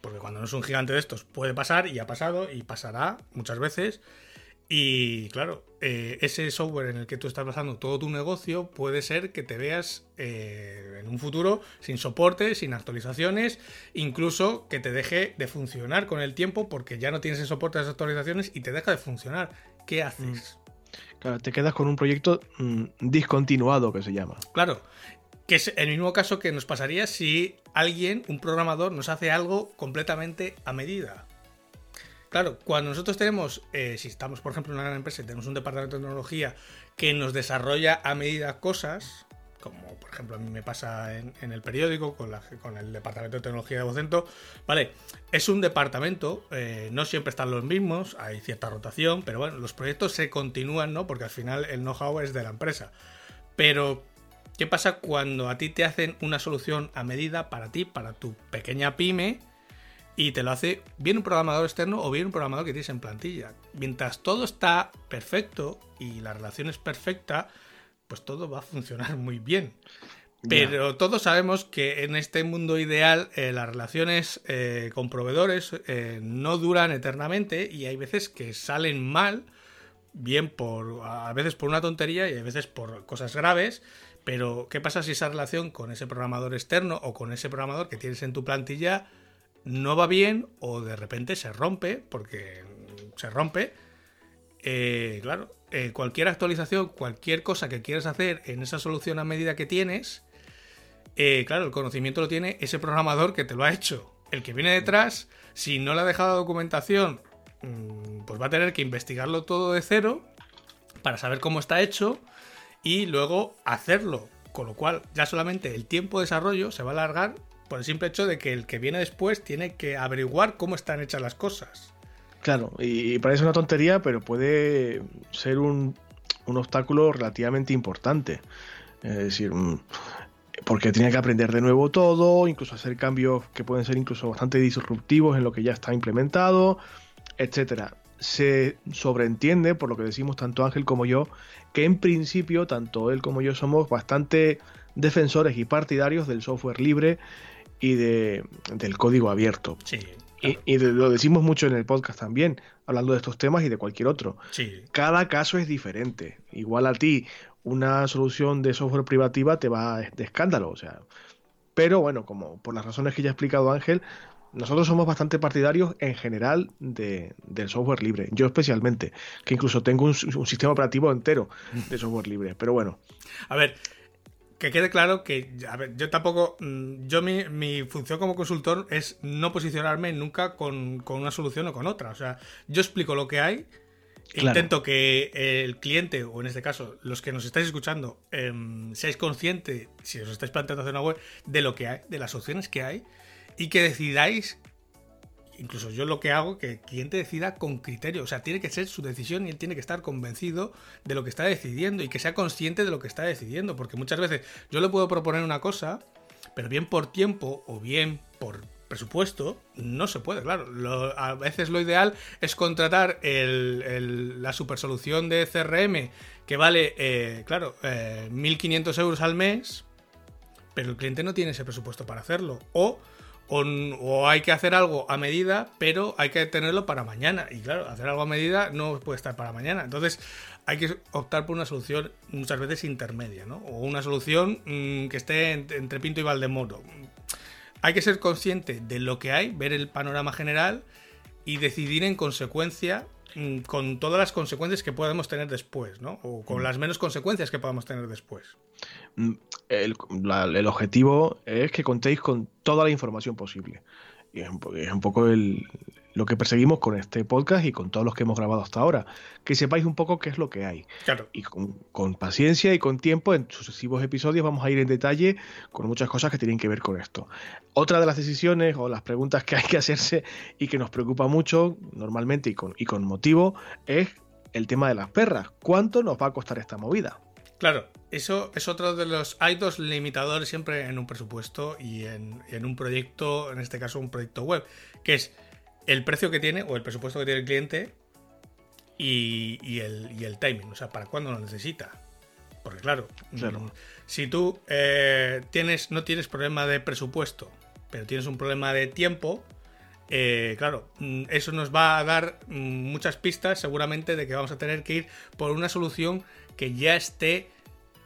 S3: porque cuando no es un gigante de estos puede pasar y ha pasado y pasará muchas veces. Y claro, eh, ese software en el que tú estás basando todo tu negocio puede ser que te veas eh, en un futuro sin soporte, sin actualizaciones, incluso que te deje de funcionar con el tiempo porque ya no tienes el soporte de las actualizaciones y te deja de funcionar. ¿Qué haces?
S2: Mm. Claro, te quedas con un proyecto mm, discontinuado que se llama.
S3: Claro, que es el mismo caso que nos pasaría si alguien, un programador, nos hace algo completamente a medida. Claro, cuando nosotros tenemos, eh, si estamos por ejemplo en una gran empresa y tenemos un departamento de tecnología que nos desarrolla a medida cosas, como por ejemplo a mí me pasa en, el periódico con, el departamento de tecnología de Vocento, vale, es un departamento, eh, no siempre están los mismos, hay cierta rotación, pero bueno, los proyectos se continúan, ¿no? Porque al final el know-how es de la empresa. Pero ¿Qué pasa cuando a ti te hacen una solución a medida para ti, para tu pequeña pyme, y te lo hace bien un programador externo o bien un programador que tienes en plantilla? Mientras todo está perfecto y la relación es perfecta, pues todo va a funcionar muy bien. Pero todos sabemos que en este mundo ideal eh, las relaciones eh, con proveedores eh, no duran eternamente y hay veces que salen mal, bien por a veces por una tontería y a veces por cosas graves pero, ¿qué pasa si esa relación con ese programador externo o con ese programador que tienes en tu plantilla no va bien o de repente se rompe? Porque se rompe. Eh, claro, eh, cualquier actualización, cualquier cosa que quieras hacer en esa solución a medida que tienes, eh, claro, el conocimiento lo tiene ese programador que te lo ha hecho. El que viene detrás, si no le ha dejado documentación, mm, pues va a tener que investigarlo todo de cero para saber cómo está hecho y luego hacerlo. Con lo cual, ya solamente el tiempo de desarrollo se va a alargar por el simple hecho de que el que viene después tiene que averiguar cómo están hechas las cosas.
S2: Claro, y parece una tontería, pero puede ser un, obstáculo relativamente importante. Es decir, mm, porque tiene que aprender de nuevo todo, incluso hacer cambios que pueden ser incluso bastante disruptivos en lo que ya está implementado, etcétera se sobreentiende, por lo que decimos tanto Ángel como yo, que en principio tanto él como yo somos bastante defensores y partidarios del software libre y de, del código abierto. Y, lo decimos mucho en el podcast también, hablando de estos temas y de cualquier otro. Cada caso es diferente. Igual a ti, una solución de software privativa te va de escándalo. O sea, pero bueno, como por las razones que ya ha explicado Ángel, nosotros somos bastante partidarios en general de, del software libre. Yo especialmente, que incluso tengo un, sistema operativo entero de <laughs> software libre. Pero bueno.
S3: A ver, que quede claro que, a ver, yo tampoco, mm, yo mi, función como consultor es no posicionarme nunca con, una solución o con otra. O sea, yo explico lo que hay, intento que el cliente, o en este caso, los que nos estáis escuchando, em, seáis conscientes, si os estáis planteando hacer una web, de lo que hay, de las opciones que hay y que decidáis, incluso yo lo que hago, que el cliente decida con criterio, o sea, tiene que ser su decisión y él tiene que estar convencido de lo que está decidiendo y que sea consciente de lo que está decidiendo, porque muchas veces yo le puedo proponer una cosa, pero bien por tiempo o bien por presupuesto, no se puede, claro. a veces lo ideal es contratar la super solución de CRM que vale, eh, claro, 1.500 eh, euros al mes, pero el cliente no tiene ese presupuesto para hacerlo. O o, hay que hacer algo a medida, pero hay que tenerlo para mañana. Y claro, hacer algo a medida no puede estar para mañana. Entonces hay que optar por una solución muchas veces intermedia, ¿no? O una solución mm, que esté entre Pinto y Valdemoro. Hay que ser consciente de lo que hay, ver el panorama general y decidir en consecuencia mm, con todas las consecuencias que podemos tener después, ¿no? O con mm. las menos consecuencias que podamos tener después
S2: el, objetivo es que contéis con toda la información posible. Y es un, poco lo que perseguimos con este podcast y con todos los que hemos grabado hasta ahora. Que sepáis un poco qué es lo que hay. Y con, paciencia y con tiempo, en sucesivos episodios vamos a ir en detalle con muchas cosas que tienen que ver con esto. Otra de las decisiones o las preguntas que <laughs> hay que hacerse y que nos preocupa mucho normalmente y con, y con motivo es el tema de las perras. ¿Cuánto nos va a costar esta movida?
S3: Claro, eso es otro de los. Hay dos limitadores siempre en un presupuesto y en, un proyecto, en este caso un proyecto web, que es el precio que tiene o el presupuesto que tiene el cliente y, el, timing, o sea, para cuándo lo necesita. Porque claro, mm, si tú eh, tienes, no tienes problema de presupuesto, pero tienes un problema de tiempo, eh, claro, mm, eso nos va a dar mm, muchas pistas seguramente de que vamos a tener que ir por una solución que ya esté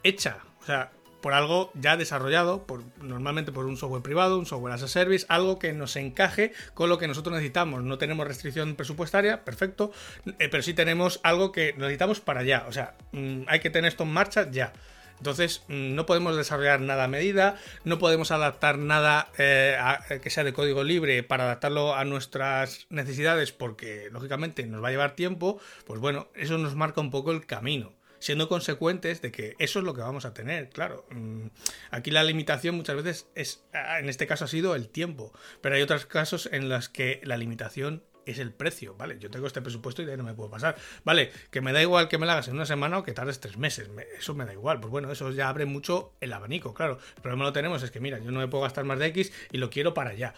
S3: hecha. O sea, por algo ya desarrollado, por, normalmente por un software privado, un software as a service, algo que nos encaje con lo que nosotros necesitamos. No tenemos restricción presupuestaria, perfecto, eh, pero sí tenemos algo que necesitamos para allá. O sea, mm, hay que tener esto en marcha ya. Entonces, mm, no podemos desarrollar nada a medida, no podemos adaptar nada eh, eh, que sea de código libre para adaptarlo a nuestras necesidades porque, lógicamente, nos va a llevar tiempo. Pues bueno, eso nos marca un poco el camino siendo consecuentes de que eso es lo que vamos a tener, claro. Mm, aquí la limitación muchas veces es, ah, en este caso ha sido el tiempo, pero hay otros casos en los que la limitación es el precio, ¿vale? Yo tengo este presupuesto y de ahí no me puedo pasar. Vale, que me da igual que me lo hagas en una semana o que tardes tres meses, eso me da igual. Pues bueno, eso ya abre mucho el abanico, claro. El problema lo tenemos es que, mira, yo no me puedo gastar más de X y lo quiero para allá.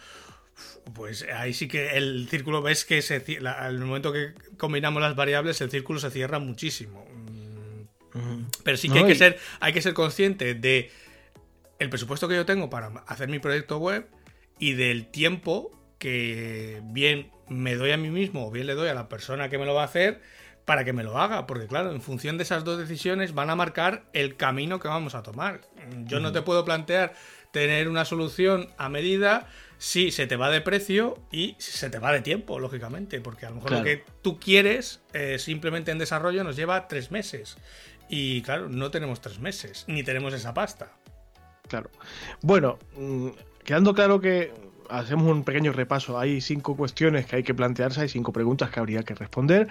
S3: Pues ahí sí que el círculo ves que se, al momento que combinamos las variables, el círculo se cierra muchísimo. Pero sí que, hay, que ser, hay que ser consciente de el presupuesto que yo tengo para hacer mi proyecto web y del tiempo que bien me doy a mí mismo o bien le doy a la persona que me lo va a hacer para que me lo haga, porque claro, en función de esas dos decisiones van a marcar el camino que vamos a tomar. Yo no te puedo plantear tener una solución a medida si se te va de precio y si se te va de tiempo, lógicamente, porque a lo mejor lo que tú quieres eh, simplemente en desarrollo nos lleva tres meses y claro, no tenemos tres meses, ni tenemos esa pasta.
S2: Claro. Bueno, mm, quedando claro que hacemos un pequeño repaso. Hay cinco cuestiones que hay que plantearse, hay cinco preguntas que habría que responder.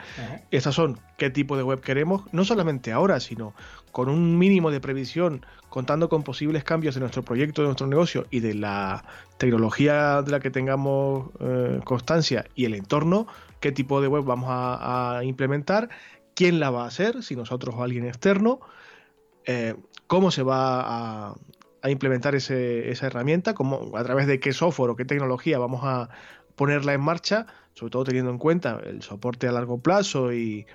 S2: Estas son qué tipo de web queremos, no solamente ahora, sino con un mínimo de previsión, contando con posibles cambios de nuestro proyecto, de nuestro negocio y de la tecnología de la que tengamos eh, constancia y el entorno, qué tipo de web vamos a implementar quién la va a hacer, si nosotros o alguien externo, eh, cómo se va a, implementar esa herramienta, cómo, a través de qué software o qué tecnología vamos a ponerla en marcha, sobre todo teniendo en cuenta el soporte a largo plazo y,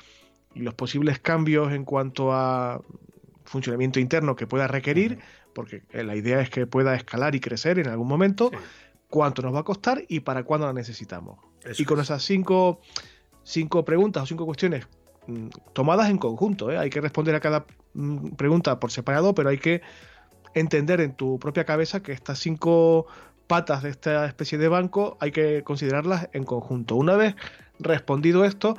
S2: los posibles cambios en cuanto a funcionamiento interno que pueda requerir, porque la idea es que pueda escalar y crecer en algún momento, cuánto nos va a costar y para cuándo la necesitamos. y con esas cinco, cinco preguntas o cinco cuestiones tomadas en conjunto. ¿eh? Hay que responder a cada mm, pregunta por separado, pero hay que entender en tu propia cabeza que estas cinco patas de esta especie de banco hay que considerarlas en conjunto. Una vez respondido esto,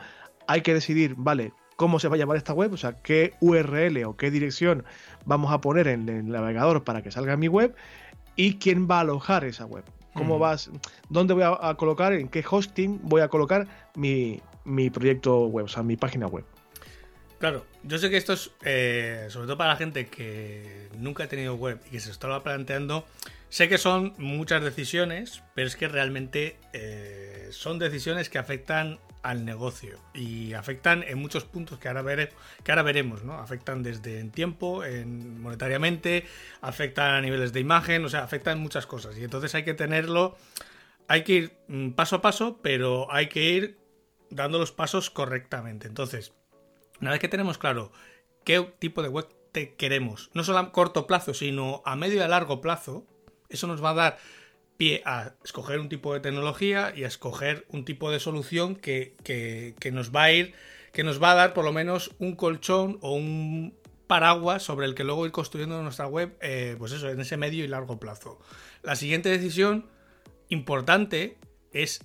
S2: hay que decidir, vale, cómo se va a llamar esta web, o sea, qué URL o qué dirección vamos a poner en el navegador para que salga mi web y quién va a alojar esa web. ¿Cómo vas? ¿Dónde voy a, colocar? ¿En qué hosting voy a colocar mi, mi proyecto web, o sea, mi página web.
S3: Claro, yo sé que esto es, eh, sobre todo para la gente que nunca ha tenido web y que se estaba planteando, sé que son muchas decisiones, pero es que realmente eh, son decisiones que afectan al negocio y afectan en muchos puntos que ahora, que ahora veremos, ¿no? Afectan desde en tiempo, en monetariamente, afectan a niveles de imagen, o sea, afectan muchas cosas y entonces hay que tenerlo, hay que ir mm, paso a paso, pero hay que ir dando los pasos correctamente. Entonces, una vez que tenemos claro qué tipo de web te queremos, no solo a corto plazo, sino a medio y a largo plazo, eso nos va a dar pie a escoger un tipo de tecnología y a escoger un tipo de solución que, nos va a ir, que nos va a dar por lo menos un colchón o un paraguas sobre el que luego ir construyendo nuestra web, eh, pues eso, en ese medio y largo plazo. La siguiente decisión importante es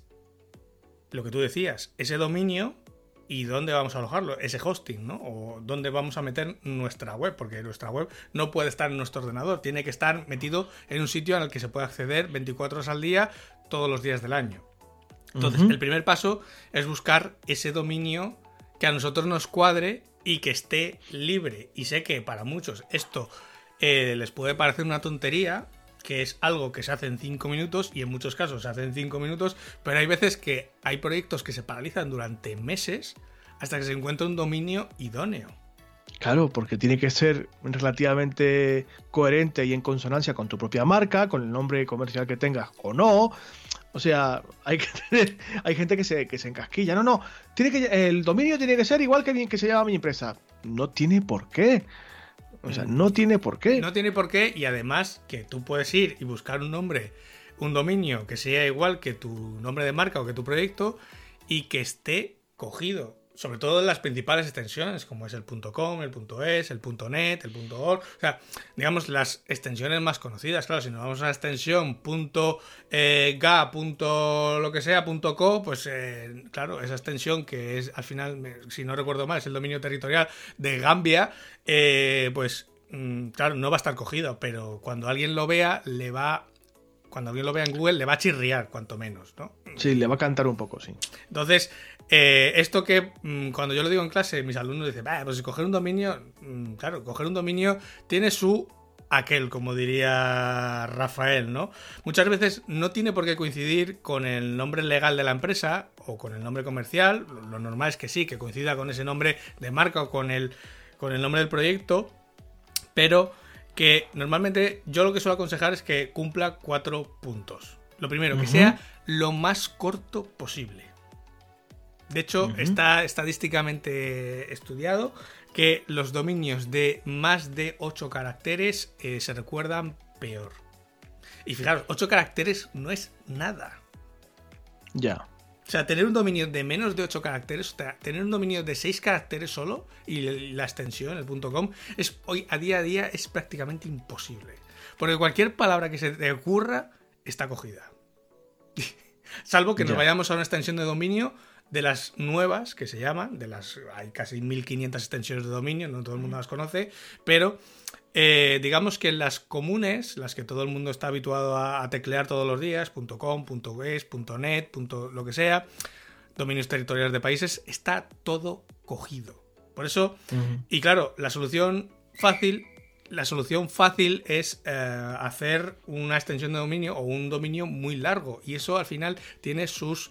S3: lo que tú decías, ese dominio y dónde vamos a alojarlo, ese hosting, ¿no? O dónde vamos a meter nuestra web, porque nuestra web no puede estar en nuestro ordenador, tiene que estar metido en un sitio el que se puede acceder 24 horas al día, todos los días del año. Entonces, el primer paso es buscar ese dominio que a nosotros nos cuadre y que esté libre. Y sé que para muchos esto eh, les puede parecer una tontería, que es algo que se hace en 5 minutos y en muchos casos se hace en 5 minutos, pero hay veces que hay proyectos que se paralizan durante meses hasta que se encuentra un dominio idóneo.
S2: Claro, porque tiene que ser relativamente coherente y en consonancia con tu propia marca, con el nombre comercial que tengas o no. O sea, hay que <laughs> tener, hay gente que se, que se encasquilla. No, no, tiene que, el dominio tiene que ser igual que, que se llama mi empresa. No tiene por qué. O sea, no tiene por qué.
S3: No tiene por qué y además que tú puedes ir y buscar un nombre un dominio que sea igual que tu nombre de marca o que tu proyecto y que esté cogido sobre todo en las principales extensiones, como es el .com, el .es, el .net, el .org, o sea, digamos las extensiones más conocidas, claro, si nos vamos a la extensión eh, .ga, lo que sea, .co, pues eh, claro, esa extensión que es al final, si no recuerdo mal, es el dominio territorial de Gambia, eh, pues mm, claro, no va a estar cogido, pero cuando alguien lo vea, le va cuando alguien lo vea en Google, le va a chirriar, cuanto menos, ¿no?
S2: Sí, le va a cantar un poco, sí.
S3: Entonces, eh, esto que mm, cuando yo lo digo en clase, mis alumnos dicen, pues si coger un dominio, mm, claro, coger un dominio tiene su aquel, como diría Rafael, ¿no? Muchas veces no tiene por qué coincidir con el nombre legal de la empresa o con el nombre comercial. Lo normal es que sí, que coincida con ese nombre de marca o con el, con el nombre del proyecto, pero que normalmente yo lo que suelo aconsejar es que cumpla cuatro puntos. Lo primero, que sea lo más corto posible. De hecho, está estadísticamente estudiado que los dominios de más de 8 caracteres eh, se recuerdan peor. Y fijaros, 8 caracteres no es nada.
S2: Ya.
S3: O sea, tener un dominio de menos de 8 caracteres, o sea, tener un dominio de 6 caracteres solo y la extensión, el .com, es hoy a día a día es prácticamente imposible. Porque cualquier palabra que se te ocurra está cogida. <laughs> Salvo que nos vayamos a una extensión de dominio de las nuevas que se llaman, de las hay casi 1500 extensiones de dominio, no todo el mundo las conoce, pero eh, digamos que las comunes, las que todo el mundo está habituado a, teclear todos los días, .com, .es, .net, lo que sea, dominios territoriales de países, está todo cogido. Por eso, y claro, la solución fácil la solución fácil es eh, hacer una extensión de dominio o un dominio muy largo y eso al final tiene sus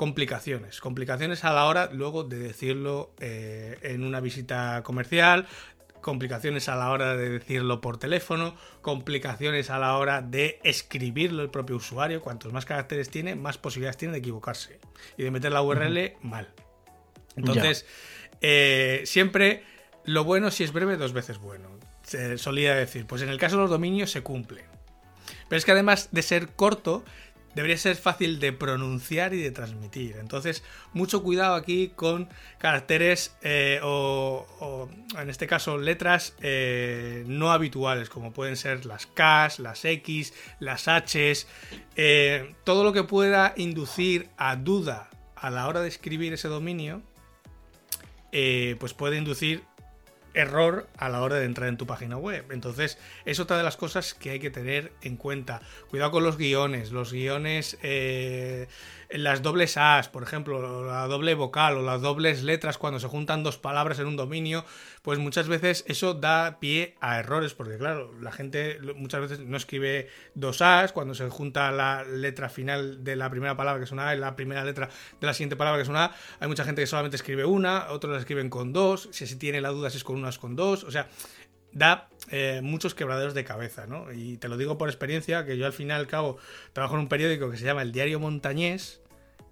S3: complicaciones. Complicaciones a la hora luego de decirlo eh, en una visita comercial, complicaciones a la hora de decirlo por teléfono, complicaciones a la hora de escribirlo el propio usuario. Cuantos más caracteres tiene, más posibilidades tiene de equivocarse y de meter la URL mal. Entonces, eh, siempre lo bueno si es breve, dos veces bueno. Se solía decir, pues en el caso de los dominios se cumple. Pero es que además de ser corto, debería ser fácil de pronunciar y de transmitir. Entonces, mucho cuidado aquí con caracteres eh, o, en este caso, letras eh, no habituales, como pueden ser las Ks, las X, las Hs, eh, todo lo que pueda inducir a duda a la hora de escribir ese dominio, pues puede inducir error a la hora de entrar en tu página web. Entonces, es otra de las cosas que hay que tener en cuenta. Cuidado con los guiones, los guiones, eh, las dobles As, por ejemplo, la doble vocal o las dobles letras cuando se juntan dos palabras en un dominio, pues muchas veces eso da pie a errores, porque claro, la gente muchas veces no escribe dos As cuando se junta la letra final de la primera palabra que es una A y la primera letra de la siguiente palabra que es una A. Hay mucha gente que solamente escribe una, otros la escriben con dos, si se tiene la duda si es con una es con dos, o sea, da eh, muchos quebraderos de cabeza, ¿no? Y te lo digo por experiencia, que yo al final al cabo trabajo en un periódico que se llama El Diario Montañés,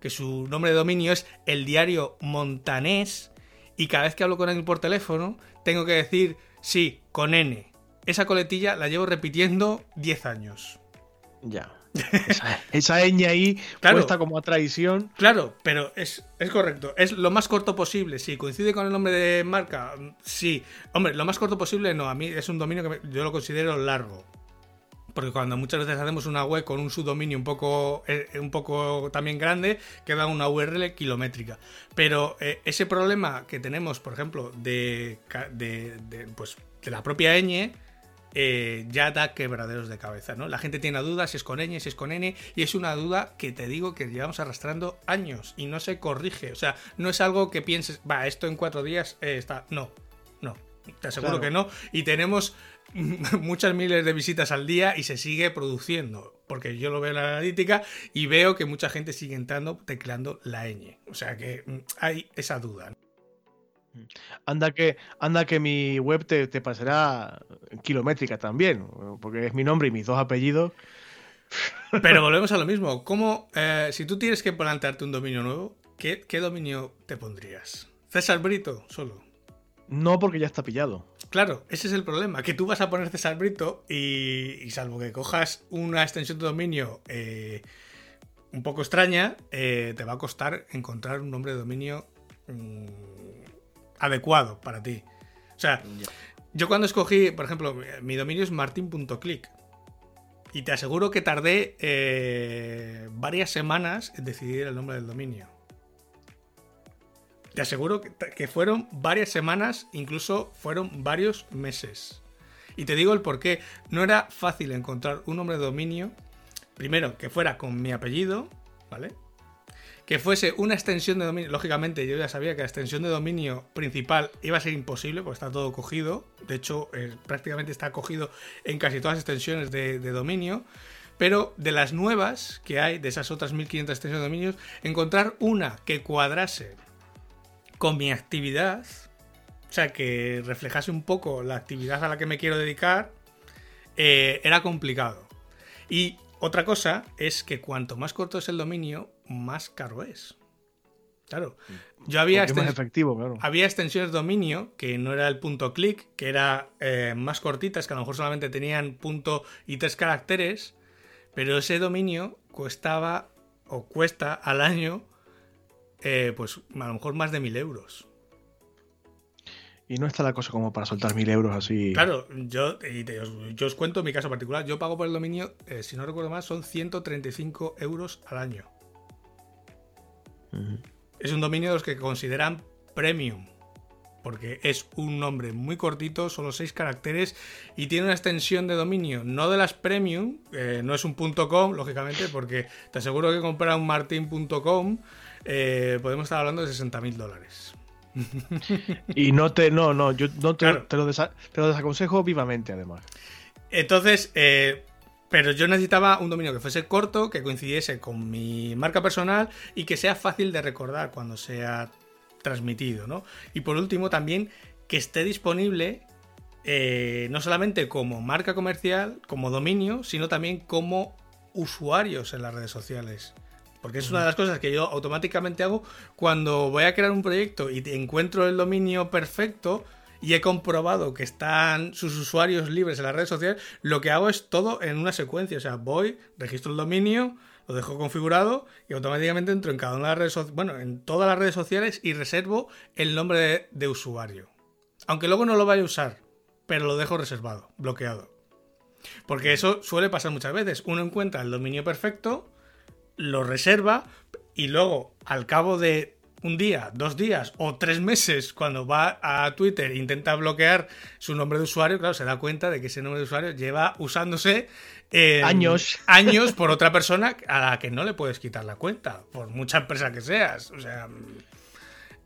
S3: que su nombre de dominio es El Diario Montanés, y cada vez que hablo con él por teléfono, tengo que decir sí, con N. Esa coletilla la llevo repitiendo 10 años.
S2: Ya. Esa, esa ahí <laughs> claro, puesta como a traición.
S3: Claro, pero es, es, correcto. Es lo más corto posible. Si coincide con el nombre de marca, sí. Hombre, lo más corto posible no. A mí es un dominio que yo lo considero largo porque cuando muchas veces hacemos una web con un subdominio un poco, eh, un poco también grande, queda una URL kilométrica. Pero eh, ese problema que tenemos, por ejemplo, de, pues, de la propia ñ, eh, ya da quebraderos de cabeza, ¿no? La gente tiene dudas si es con ñ, si es con n, y es una duda que te digo que llevamos arrastrando años y no se corrige. O sea, no es algo que pienses, va, esto en cuatro días está. No, no, te aseguro que no. Y tenemos <laughs> muchas miles de visitas al día y se sigue produciendo. Porque yo lo veo en la analítica y veo que mucha gente sigue entrando tecleando la ñ. O sea que mm, hay esa duda.
S2: Anda que, anda que mi web te, te pasará kilométrica también, porque es mi nombre y mis dos apellidos. <laughs>
S3: Pero volvemos a lo mismo. ¿Cómo, eh, si tú tienes que plantearte un dominio nuevo, ¿qué, ¿qué dominio te pondrías? ¿César Brito solo?
S2: No, porque ya está pillado.
S3: Claro, ese es el problema, que tú vas a poner César Brito y, salvo que cojas una extensión de dominio eh, un poco extraña, eh, te va a costar encontrar un nombre de dominio mm, adecuado para ti. O sea, yo cuando escogí, por ejemplo, mi dominio es martin.click. Y te aseguro que tardé eh, varias semanas en decidir el nombre del dominio. Te aseguro que, fueron varias semanas, incluso fueron varios meses. Y te digo el por qué. No era fácil encontrar un nombre de dominio, primero, que fuera con mi apellido, ¿vale? que fuese una extensión de dominio. Lógicamente, yo ya sabía que la extensión de dominio principal iba a ser imposible, porque está todo cogido. De hecho, prácticamente está cogido en casi todas las extensiones de, dominio. Pero de las nuevas que hay, de esas otras 1500 extensiones de dominios, encontrar una que cuadrase con mi actividad, o sea, que reflejase un poco la actividad a la que me quiero dedicar, eh, era complicado. Y otra cosa es que cuanto más corto es el dominio, más caro es. Claro. Yo había,
S2: efectivo,
S3: había extensiones de dominio que no era el punto clic, que era eh, más cortitas, que a lo mejor solamente tenían punto y tres caracteres, pero ese dominio costaba o cuesta al año, eh, pues a lo mejor más de mil euros.
S2: Y no está la cosa como para soltar mil euros así.
S3: Claro, yo, yo os cuento mi caso particular. Yo pago por el dominio, eh, si no recuerdo mal, son 135 euros al año. Es un dominio de los que consideran premium. Porque es un nombre muy cortito, solo 6 caracteres y tiene una extensión de dominio, no de las premium, eh, no es un .com, lógicamente, porque te aseguro que comprar un martin.com eh, podemos estar hablando de 60 mil dólares.
S2: y no te, no, no, yo no te, te, lo desaconsejo vivamente, además.
S3: Entonces, eh, pero yo necesitaba un dominio que fuese corto, que coincidiese con mi marca personal y que sea fácil de recordar cuando sea transmitido, ¿no? Y por último, también que esté disponible eh, no solamente como marca comercial, como dominio, sino también como usuarios en las redes sociales. Porque es una de las cosas que yo automáticamente hago cuando voy a crear un proyecto y encuentro el dominio perfecto, y he comprobado que están sus usuarios libres en las redes sociales, lo que hago es todo en una secuencia. O sea, voy, registro el dominio, lo dejo configurado y automáticamente entro en cada una de las redes sociales, bueno, en todas las redes sociales y reservo el nombre de, usuario. Aunque luego no lo vaya a usar, pero lo dejo reservado, bloqueado. Porque eso suele pasar muchas veces. Uno encuentra el dominio perfecto, lo reserva y luego, al cabo de un día, dos días o tres meses cuando va a Twitter e intenta bloquear su nombre de usuario, claro, se da cuenta de que ese nombre de usuario lleva usándose
S2: años. <laughs>
S3: años por otra persona a la que no le puedes quitar la cuenta, por mucha empresa que seas. O sea,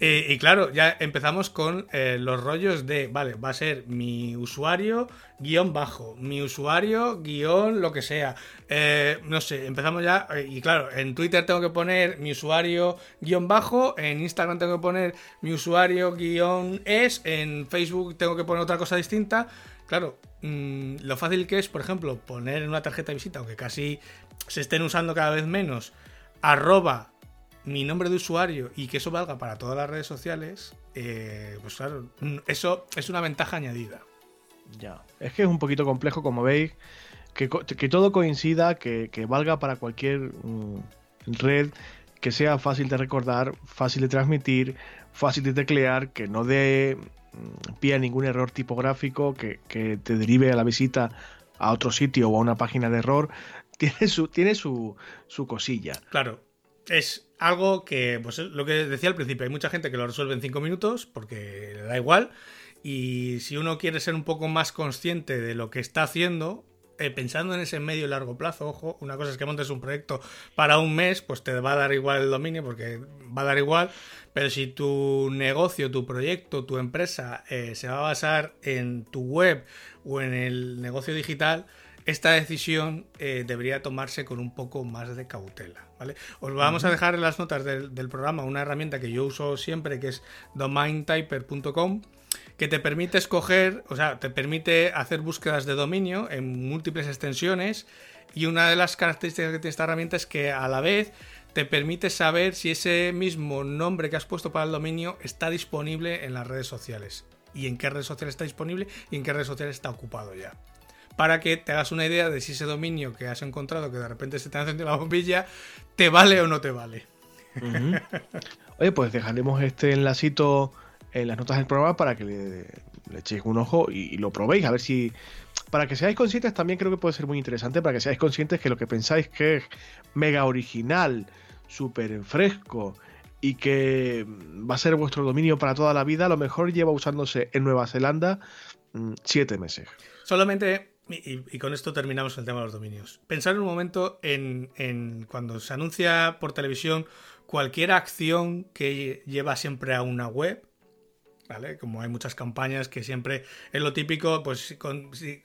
S3: eh, y claro, ya empezamos con eh, los rollos de, vale, va a ser mi usuario guion bajo, mi usuario guion lo que sea. Eh, no sé, empezamos ya, y claro, en Twitter tengo que poner mi usuario guion bajo, en Instagram tengo que poner mi usuario guion es, en Facebook tengo que poner otra cosa distinta. Claro, mm, lo fácil que es, por ejemplo, poner en una tarjeta de visita, aunque casi se estén usando cada vez menos, arroba mi nombre de usuario y que eso valga para todas las redes sociales, eh, pues claro, eso es una ventaja añadida.
S2: Ya, es que es un poquito complejo, como veis, que, todo coincida, que, valga para cualquier mm, red, que sea fácil de recordar, fácil de transmitir, fácil de teclear, que no dé mm, pie a ningún error tipográfico, que, que te derive a la visita a otro sitio o a una página de error, <laughs> tiene su, tiene su, su cosilla.
S3: Claro, es algo que, pues lo que decía al principio, hay mucha gente que lo resuelve en 5 minutos porque le da igual. Y si uno quiere ser un poco más consciente de lo que está haciendo, eh, pensando en ese medio y largo plazo, ojo, una cosa es que montes un proyecto para un mes, pues te va a dar igual el dominio porque va a dar igual, pero si tu negocio, tu proyecto, tu empresa eh, se va a basar en tu web o en el negocio digital, esta decisión eh, debería tomarse con un poco más de cautela. ¿vale? Os vamos a dejar en las notas del, programa una herramienta que yo uso siempre, que es domaintyper.com, que te permite escoger, o sea, te permite hacer búsquedas de dominio en múltiples extensiones. Y una de las características que tiene esta herramienta es que a la vez te permite saber si ese mismo nombre que has puesto para el dominio está disponible en las redes sociales. y en qué red social está disponible y en qué red social está ocupado ya. Para que te hagas una idea de si ese dominio que has encontrado, que de repente se te ha encendido la bombilla, te vale o no te vale.
S2: Oye, pues dejaremos este enlacito en las notas del programa para que le, echéis un ojo y, lo probéis, a ver si... Para que seáis conscientes también creo que puede ser muy interesante, para que seáis conscientes que lo que pensáis que es mega original, súper fresco y que va a ser vuestro dominio para toda la vida, a lo mejor lleva usándose en Nueva Zelanda mm, siete meses.
S3: Solamente y, con esto terminamos el tema de los dominios. Pensar un momento en, en, cuando se anuncia por televisión cualquier acción que lleva siempre a una web, como hay muchas campañas que siempre es lo típico, pues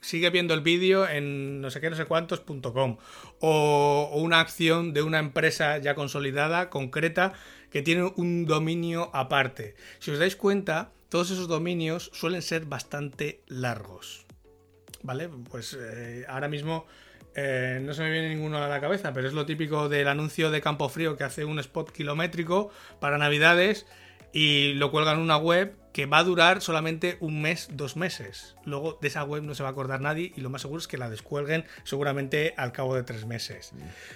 S3: sigue viendo el vídeo en no sé qué, no sé cuántos.com o, una acción de una empresa ya consolidada, concreta, que tiene un dominio aparte. Si os dais cuenta, todos esos dominios suelen ser bastante largos. ¿Vale? Pues eh, ahora mismo eh, no se me viene ninguno a la cabeza, pero es lo típico del anuncio de Campo Frío que hace un spot kilométrico para Navidades y lo cuelga en una web que va a durar solamente un mes, dos meses. Luego de esa web no se va a acordar nadie y lo más seguro es que la descuelguen seguramente al cabo de tres meses.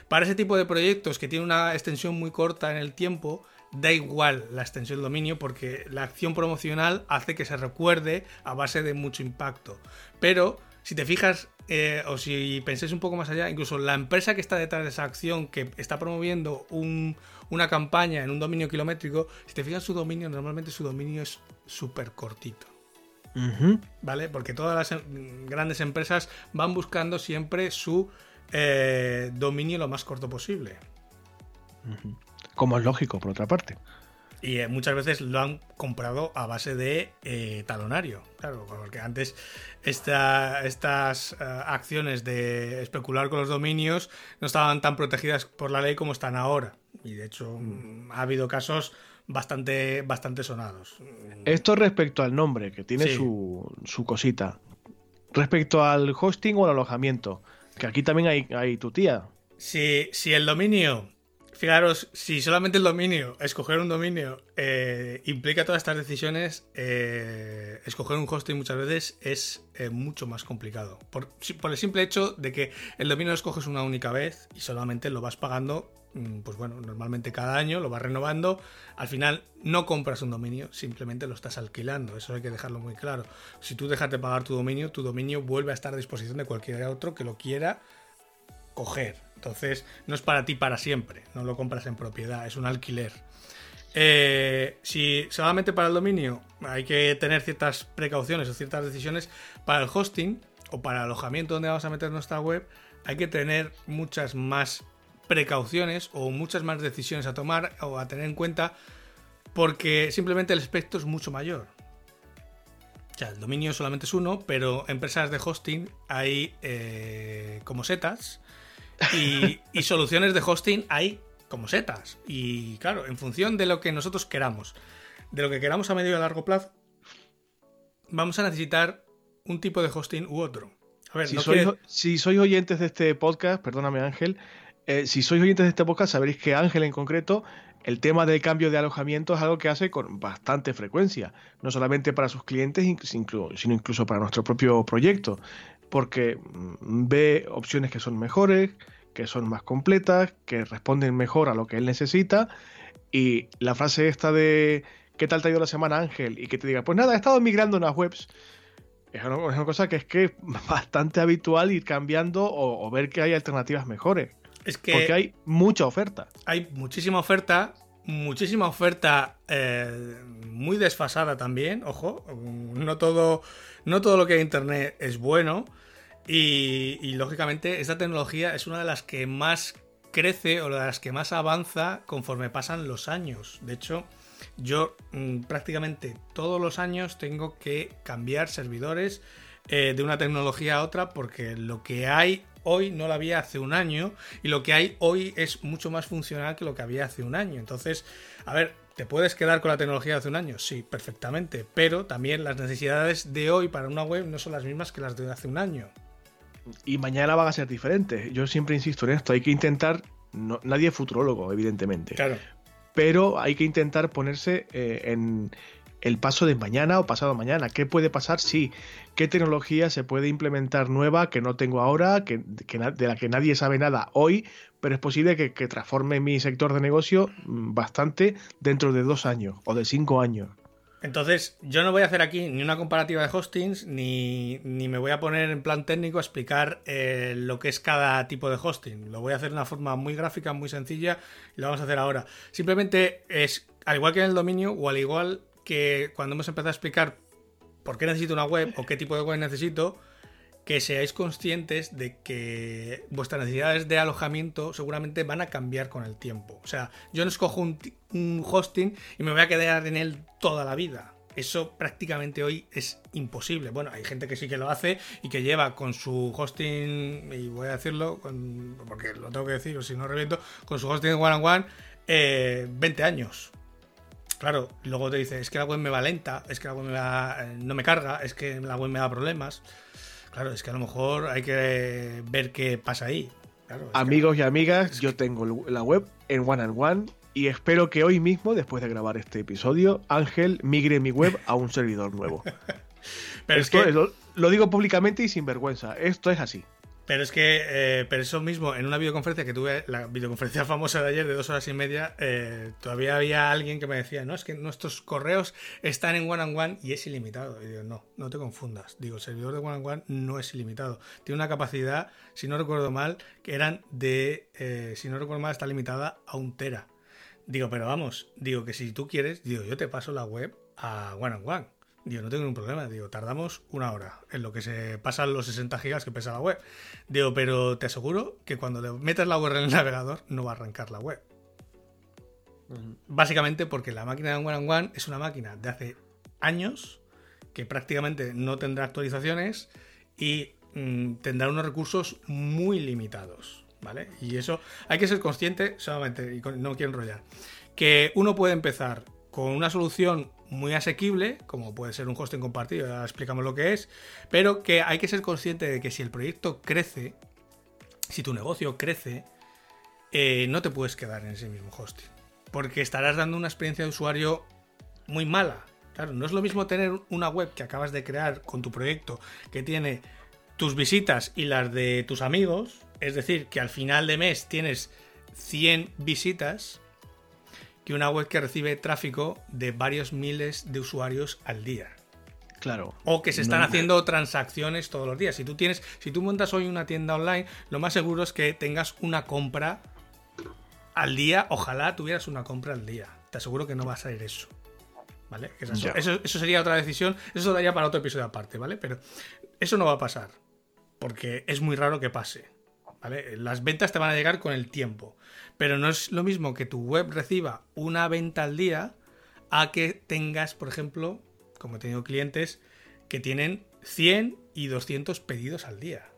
S3: Para ese tipo de proyectos que tienen una extensión muy corta en el tiempo, da igual la extensión del dominio porque la acción promocional hace que se recuerde a base de mucho impacto. Pero si te fijas eh, o si pensáis un poco más allá, incluso la empresa que está detrás de esa acción, que está promoviendo una campaña en un dominio kilométrico, si te fijas su dominio, normalmente su dominio es súper cortito. ¿Vale? Porque todas las em, grandes empresas van buscando siempre su eh, dominio lo más corto posible.
S2: Como es lógico, por otra parte.
S3: Y eh, muchas veces lo han comprado a base de eh, talonario. Claro, porque antes estas acciones de especular con los dominios no estaban tan protegidas por la ley como están ahora. Y de hecho mm. ha habido casos bastante, bastante sonados.
S2: Esto respecto al nombre, que tiene su, su, cosita. Respecto al hosting o al alojamiento, que aquí también hay, hay tu tía.
S3: Si, si el dominio, fijaros, si solamente el dominio, escoger un dominio, eh, implica todas estas decisiones, eh, escoger un hosting muchas veces es eh, mucho más complicado. Por, por el simple hecho de que el dominio lo escoges una única vez y solamente lo vas pagando Mm, pues bueno, normalmente cada año lo vas renovando. Al final no compras un dominio, simplemente lo estás alquilando. Eso hay que dejarlo muy claro. Si tú dejas de pagar tu dominio, tu dominio vuelve a estar a disposición de cualquier otro que lo quiera coger. Entonces, no es para ti para siempre. No lo compras en propiedad, es un alquiler. Eh, si solamente para el dominio hay que tener ciertas precauciones o ciertas decisiones, para el hosting o para el alojamiento donde vamos a meter nuestra web, hay que tener muchas más precauciones o muchas más decisiones a tomar o a tener en cuenta porque simplemente el espectro es mucho mayor. O sea, el dominio solamente es uno, pero empresas de hosting hay eh, como setas y, y <laughs> soluciones de hosting hay como setas. Y claro, en función de lo que nosotros queramos, de lo que queramos a medio y a largo plazo, vamos a necesitar un tipo de hosting u otro.
S2: A ver, si, sois, si sois oyentes de este podcast, perdóname Ángel, eh, si sois oyentes de este podcast, sabréis que Ángel en concreto, el tema del cambio de alojamiento es algo que hace con bastante frecuencia, no solamente para sus clientes, sino incluso para nuestro propio proyecto, porque mm, ve opciones que son mejores, que son más completas, que responden mejor a lo que él necesita, y la frase esta de ¿qué tal te ha ido la semana Ángel? y que te diga, pues nada, he estado migrando unas webs, es una, cosa que es que es <laughs> bastante habitual ir cambiando o ver que hay alternativas mejores. Es que Porque hay mucha oferta.
S3: Hay muchísima oferta, muchísima oferta eh, muy desfasada también, ojo. No todo, no todo lo que hay en Internet es bueno. Y, lógicamente esta tecnología es una de las que más crece o de las que más avanza conforme pasan los años. De hecho, yo mm, prácticamente todos los años tengo que cambiar servidores eh, de una tecnología a otra porque lo que hay hoy no lo había hace un año y lo que hay hoy es mucho más funcional que lo que había hace un año. Entonces, a ver, ¿te puedes quedar con la tecnología de hace un año? Sí, perfectamente, pero también las necesidades de hoy para una web no son las mismas que las de hace un año.
S2: Y mañana van a ser diferentes. Yo siempre insisto en esto, hay que intentar, nadie es futurólogo, evidentemente. Claro. Pero hay que intentar ponerse eh, en el paso de mañana o pasado mañana. ¿Qué puede pasar si? ¿Qué tecnología se puede implementar nueva que no tengo ahora, que, de la que nadie sabe nada hoy, pero es posible que, que, transforme mi sector de negocio mm, bastante dentro de dos años o de cinco años?
S3: Entonces, yo no voy a hacer aquí ni una comparativa de hostings, ni, me voy a poner en plan técnico a explicar eh, lo que es cada tipo de hosting. Lo voy a hacer de una forma muy gráfica, muy sencilla, y lo vamos a hacer ahora. Simplemente es, al igual que en el dominio, o al igual que cuando hemos empezado a explicar por qué necesito una web o qué tipo de web necesito, que seáis conscientes de que vuestras necesidades de alojamiento seguramente van a cambiar con el tiempo. O sea, yo no escojo un, hosting y me voy a quedar en él toda la vida. Eso prácticamente hoy es imposible. Bueno, hay gente que sí que lo hace y que lleva con su hosting, y voy a decirlo, porque lo tengo que decir, o si no reviento, con su hosting one on one, 20 años. Claro, luego te dice, es que la web me va lenta, es que la web me eh, no me carga, es que la web me da problemas. Claro, es que a lo mejor hay que ver qué pasa ahí.
S2: Amigos y amigas, yo tengo la web en One and One y espero que hoy mismo, después de grabar este episodio, Ángel migre mi web a un servidor nuevo. <laughs> Pero es que... lo digo públicamente y sin vergüenza. Esto es así.
S3: Pero es que, eh, pero eso mismo, en una videoconferencia que tuve, la videoconferencia <laughs> famosa de ayer de dos horas y media, eh, todavía había alguien que me decía, no, es que nuestros correos están en One and One y es ilimitado. Y digo, no, no te confundas. Digo, el servidor de One and One no es ilimitado. Tiene una capacidad, si no recuerdo mal, que eran de, eh, si no recuerdo mal, está limitada a un tera. Digo, pero vamos, digo que si tú quieres, digo, yo te paso la web a One and One Digo, no tengo ningún problema. Digo, tardamos una hora en lo que se pasan los 60 gigas que pesa la web. Digo, pero te aseguro que cuando le metas la URL en el navegador no va a arrancar la web. Básicamente porque la máquina de One and One es una máquina de hace años que prácticamente no tendrá actualizaciones y mm, tendrá unos recursos muy limitados. ¿Vale? Y eso hay que ser consciente, solamente, y no quiero enrollar, que uno puede empezar con una solución muy asequible, como puede ser un hosting compartido, ya explicamos lo que es, pero que hay que ser consciente de que si el proyecto crece, si tu negocio crece, eh, no te puedes quedar en ese mismo hosting, porque estarás dando una experiencia de usuario muy mala. Claro, no es lo mismo tener una web que acabas de crear con tu proyecto, que tiene tus visitas y las de tus amigos, es decir, que al final de mes tienes 100 visitas, que una web que recibe tráfico de varios miles de usuarios al día.
S2: Claro.
S3: O que se están haciendo transacciones todos los días. Si tú tienes, si tú montas hoy una tienda online, lo más seguro es que tengas una compra al día. Ojalá tuvieras una compra al día. Te aseguro que no va a salir eso. ¿Vale? Eso, eso, sería otra decisión. Eso daría para otro episodio aparte, ¿vale? Pero eso no va a pasar. Porque es muy raro que pase. ¿Vale? Las ventas te van a llegar con el tiempo. Pero no es lo mismo que tu web reciba una venta al día a que tengas, por ejemplo, como he tenido clientes que tienen 100 y 200 pedidos al día.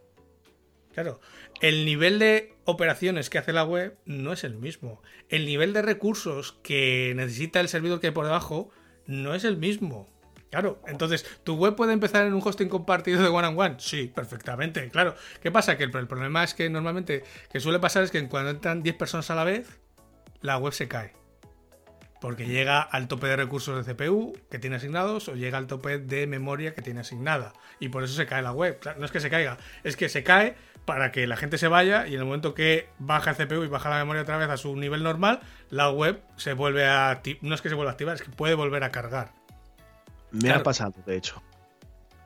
S3: Claro, el nivel de operaciones que hace la web no es el mismo. El nivel de recursos que necesita el servidor que hay por debajo no es el mismo. Claro, entonces, ¿tu web puede empezar en un hosting compartido de one on one? Sí, perfectamente, claro. ¿Qué pasa? Que el, problema es que normalmente, que suele pasar es que cuando entran 10 personas a la vez, la web se cae. Porque llega al tope de recursos de CPU que tiene asignados o llega al tope de memoria que tiene asignada. Y por eso se cae la web. no es que se caiga, es que se cae para que la gente se vaya y en el momento que baja el CPU y baja la memoria otra vez a su nivel normal, la web se vuelve a... No es que se vuelva a activar, es que puede volver a cargar.
S2: Me ha pasado, de hecho.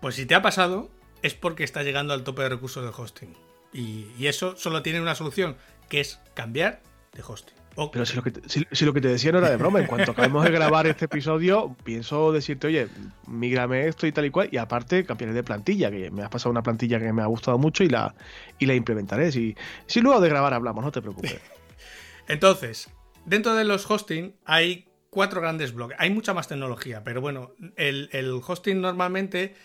S3: Pues si te ha pasado, es porque está llegando al tope de recursos del hosting. Y, eso solo tiene una solución, que es cambiar de hosting.
S2: Pero si lo, que te, si, lo, que te, decía no era de broma, en cuanto acabemos de grabar este episodio, pienso decirte, oye, migrame esto y tal y cual, y aparte cambiaré de plantilla, que me has pasado una plantilla que me ha gustado mucho y la, y la implementaré. Si, si luego de grabar hablamos, no te preocupes. <laughs>
S3: Entonces, dentro de los hosting hay cuatro grandes bloques. Hay mucha más tecnología, pero bueno, el, hosting normalmente,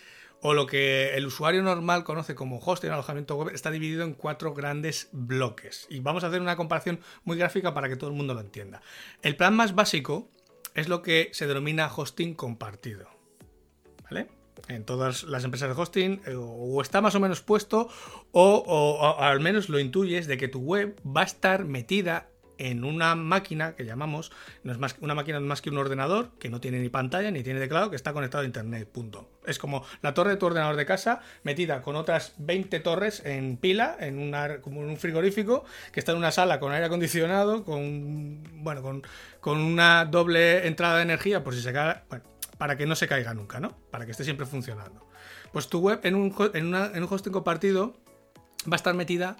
S3: o lo que el usuario normal conoce como hosting, alojamiento web, está dividido en cuatro grandes bloques. Y vamos a hacer una comparación muy gráfica para que todo el mundo lo entienda. El plan más básico es lo que se denomina hosting compartido. ¿Vale? En todas las empresas de hosting eh, o está más o menos puesto o, o al menos lo intuyes de que tu web va a estar metida en una máquina que llamamos, no es más, una máquina es más que un ordenador que no tiene ni pantalla ni tiene teclado, que está conectado a internet, punto. Es como la torre de tu ordenador de casa metida con otras 20 torres en pila, en, una, como un frigorífico, que está en una sala con aire acondicionado, con, bueno, con, con una doble entrada de energía por si se cae, bueno, para que no se caiga nunca, ¿no? Para que esté siempre funcionando. Pues tu web en un, en, en un hosting compartido va a estar metida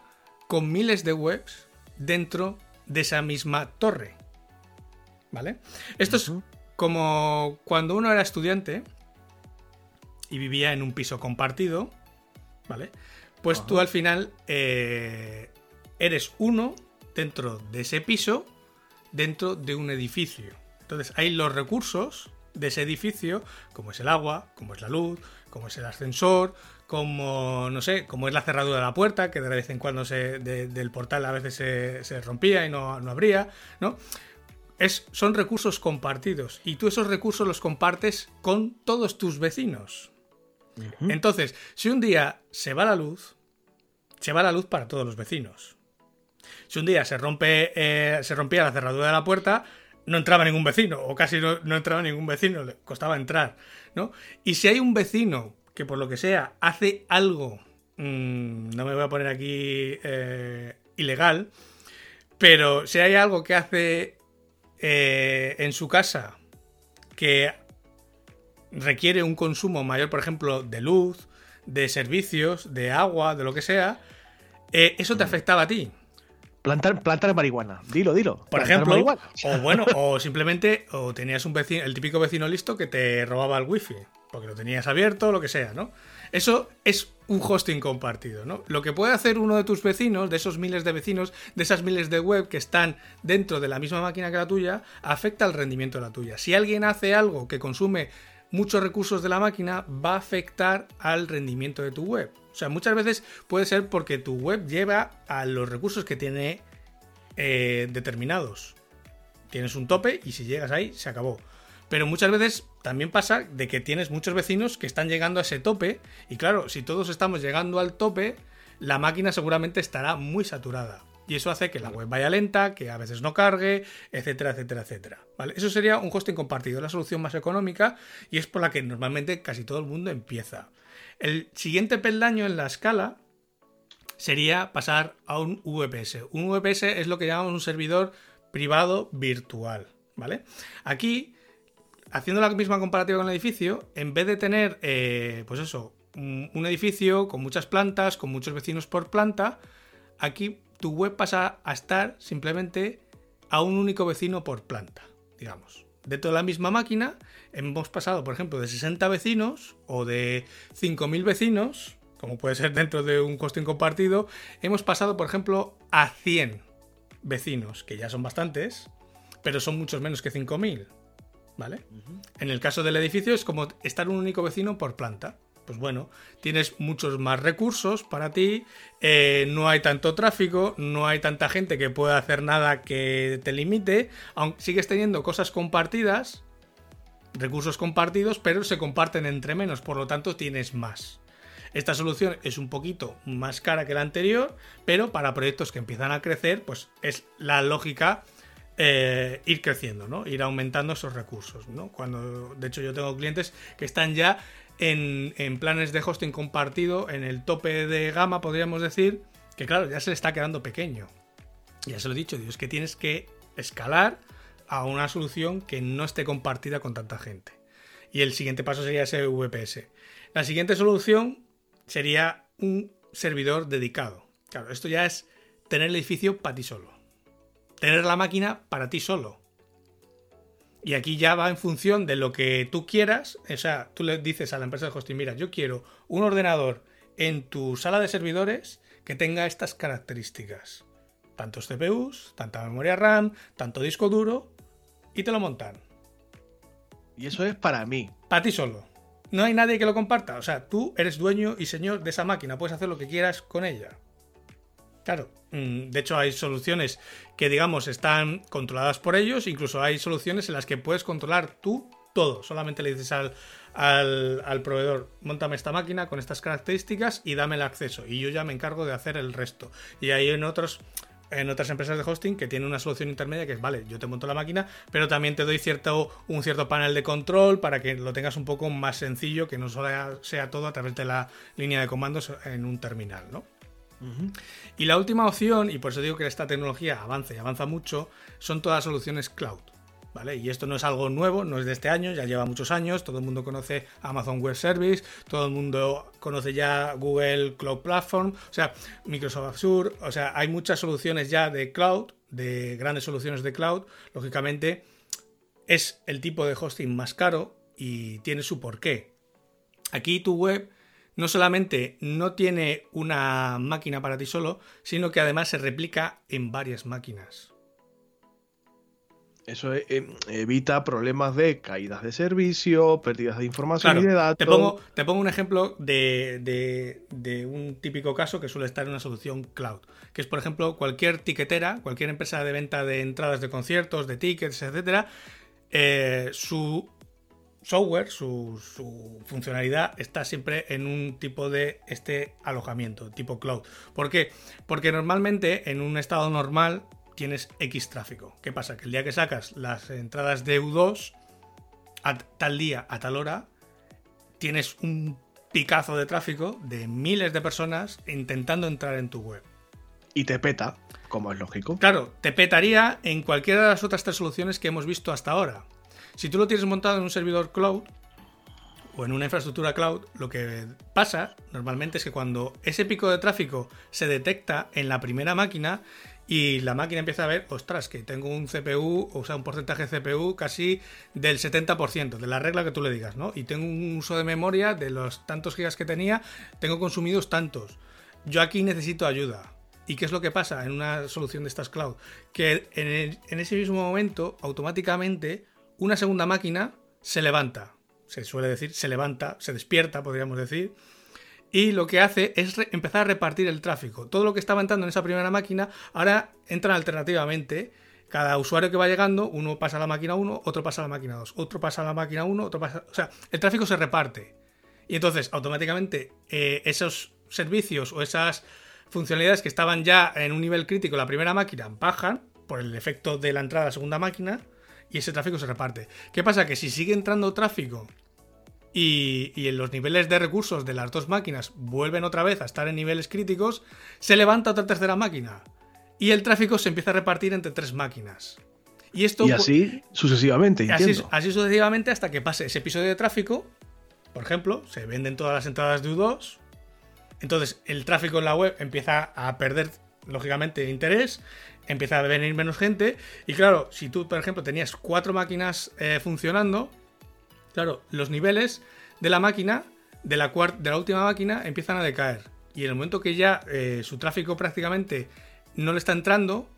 S3: con miles de webs dentro de esa misma torre. ¿Vale? Esto es como cuando uno era estudiante y vivía en un piso compartido, ¿vale? Pues tú al final eh, eres uno dentro de ese piso, dentro de un edificio. Entonces hay los recursos de ese edificio, como es el agua, como es la luz, como es el ascensor, como, no sé, como es la cerradura de la puerta, que de vez en cuando se, del portal a veces se, rompía y no, no abría, ¿no? Es, son recursos compartidos y tú esos recursos los compartes con todos tus vecinos. Entonces, si un día se va la luz, se va la luz para todos los vecinos. Si un día se rompe, eh, se rompía la cerradura de la puerta, no entraba ningún vecino, o casi no, no, entraba ningún vecino, le costaba entrar, ¿no? Y si hay un vecino que por lo que sea hace algo, mmm, no me voy a poner aquí eh, ilegal, pero si hay algo que hace eh, en su casa que requiere un consumo mayor, por ejemplo, de luz, de servicios, de agua, de lo que sea, eh, eso te mm. afectaba a ti.
S2: Plantar, plantar marihuana, dilo, dilo.
S3: Por ejemplo, o bueno, o simplemente, o tenías un vecino, el típico vecino listo que te robaba el wifi porque lo tenías abierto, lo que sea, ¿no? Eso es un hosting compartido, ¿no? Lo que puede hacer uno de tus vecinos, de esos miles de vecinos, de esas miles de web que están dentro de la misma máquina que la tuya, afecta al rendimiento de la tuya. Si alguien hace algo que consume muchos recursos de la máquina, va a afectar al rendimiento de tu web. O sea, muchas veces puede ser porque tu web lleva a los recursos que tiene eh, determinados. Tienes un tope y si llegas ahí, se acabó. Pero muchas veces también pasa de que tienes muchos vecinos que están llegando a ese tope y claro, si todos estamos llegando al tope, la máquina seguramente estará muy saturada. Y eso hace que la web vaya lenta, que a veces no cargue, etcétera, etcétera, etcétera. Eso sería un hosting compartido, la solución más económica y es por la que normalmente casi todo el mundo empieza. El siguiente peldaño en la escala sería pasar a un VPS. Un VPS es lo que llamamos un servidor privado virtual. ¿Vale? Aquí haciendo la misma comparativa con el edificio, en vez de tener, eh, pues eso, un, edificio con muchas plantas, con muchos vecinos por planta, aquí tu web pasa a estar simplemente a un único vecino por planta, digamos. Dentro de la misma máquina hemos pasado, por ejemplo, de 60 vecinos o de 5.000 vecinos, como puede ser dentro de un hosting compartido, hemos pasado, por ejemplo, a 100 vecinos, que ya son bastantes, pero son muchos menos que 5.000. ¿vale? En el caso del edificio es como estar un único vecino por planta. Pues bueno, tienes muchos más recursos para ti, eh, no hay tanto tráfico, no hay tanta gente que pueda hacer nada que te limite, aunque sigues teniendo cosas compartidas, recursos compartidos, pero se comparten entre menos, por lo tanto tienes más. Esta solución es un poquito más cara que la anterior, pero para proyectos que empiezan a crecer, pues es la lógica eh, ir creciendo, ¿no? Ir aumentando esos recursos, ¿no? Cuando, de hecho, yo tengo clientes que están ya en, planes de hosting compartido, en el tope de gama, podríamos decir, que claro, ya se le está quedando pequeño. Ya se lo he dicho, Dios, que tienes que escalar a una solución que no esté compartida con tanta gente. Y el siguiente paso sería ese VPS. La siguiente solución sería un servidor dedicado. Claro, esto ya es tener el edificio para ti solo tener la máquina para ti solo. Y aquí ya va en función de lo que tú quieras. O sea, tú le dices a la empresa de hosting, mira, yo quiero un ordenador en tu sala de servidores que tenga estas características. Tantos CPUs, tanta memoria RAM, tanto disco duro, y te lo montan.
S2: Y eso es para mí.
S3: Para ti solo. No hay nadie que lo comparta. O sea, tú eres dueño y señor de esa máquina. Puedes hacer lo que quieras con ella. Claro, mm, de hecho hay soluciones que digamos están controladas por ellos, incluso hay soluciones en las que puedes controlar tú todo, solamente le dices al, al, proveedor, montame esta máquina con estas características y dame el acceso y yo ya me encargo de hacer el resto. Y hay en otros en otras empresas de hosting que tienen una solución intermedia que es, vale, yo te monto la máquina, pero también te doy cierto, un cierto panel de control para que lo tengas un poco más sencillo, que no solo sea todo a través de la línea de comandos en un terminal, ¿no? Y la última opción, y por eso digo que esta tecnología avanza y avanza mucho, son todas soluciones cloud. ¿Vale? Y esto no es algo nuevo, no es de este año, ya lleva muchos años, todo el mundo conoce Amazon Web Service, todo el mundo conoce ya Google Cloud Platform, o sea, Microsoft Azure, o sea, hay muchas soluciones ya de cloud, de grandes soluciones de cloud, lógicamente es el tipo de hosting más caro y tiene su porqué. Aquí tu web no solamente no tiene una máquina para ti solo, sino que además se replica en varias máquinas.
S2: Eso e, em, evita problemas de caídas de servicio, pérdidas de información y de datos.
S3: Te pongo, te pongo un ejemplo de, un típico caso que suele estar en una solución cloud, que es, por ejemplo, cualquier tiquetera, cualquier empresa de venta de entradas de conciertos, de tickets, etcétera, eh, su software, su, su, funcionalidad está siempre en un tipo de este alojamiento, tipo cloud. ¿Por qué? Porque normalmente en un estado normal tienes X tráfico. ¿Qué pasa? Que el día que sacas las entradas de U2, a tal día, a tal hora, tienes un picazo de tráfico de miles de personas intentando entrar en tu web.
S2: Y te peta, como es lógico.
S3: Claro, te petaría en cualquiera de las otras tres soluciones que hemos visto hasta ahora. Si tú lo tienes montado en un servidor cloud o en una infraestructura cloud, lo que pasa normalmente es que cuando ese pico de tráfico se detecta en la primera máquina, y la máquina empieza a ver, ostras, que tengo un CPU, o sea, un porcentaje de CPU casi del 70%, de la regla que tú le digas, ¿no? Y tengo un uso de memoria de los tantos gigas que tenía, tengo consumidos tantos. Yo aquí necesito ayuda. ¿Y qué es lo que pasa en una solución de estas cloud? Que en, en ese mismo momento, automáticamente, una segunda máquina se levanta. Se suele decir, se levanta, se despierta, podríamos decir y lo que hace es empezar a repartir el tráfico. Todo lo que estaba entrando en esa primera máquina ahora entra alternativamente. Cada usuario que va llegando, uno pasa a la máquina 1, otro pasa a la máquina 2, otro pasa a la máquina 1, otro pasa... O sea, el tráfico se reparte. Y entonces, automáticamente, eh, esos servicios o esas funcionalidades que estaban ya en un nivel crítico la primera máquina bajan por el efecto de la entrada a la segunda máquina y ese tráfico se reparte. ¿Qué pasa? Que si sigue entrando tráfico y, en los niveles de recursos de las dos máquinas vuelven otra vez a estar en niveles críticos, se levanta otra tercera máquina y el tráfico se empieza a repartir entre tres máquinas.
S2: Y, esto, y así sucesivamente,
S3: así, así, sucesivamente hasta que pase ese episodio de tráfico. Por ejemplo, se venden todas las entradas de U2. Entonces el tráfico en la web empieza a perder, lógicamente, interés. Empieza a venir menos gente. Y claro, si tú, por ejemplo, tenías cuatro máquinas eh, funcionando, Claro, los niveles de la máquina, de la, de la última máquina, empiezan a decaer. Y en el momento que ya eh, su tráfico prácticamente no le está entrando,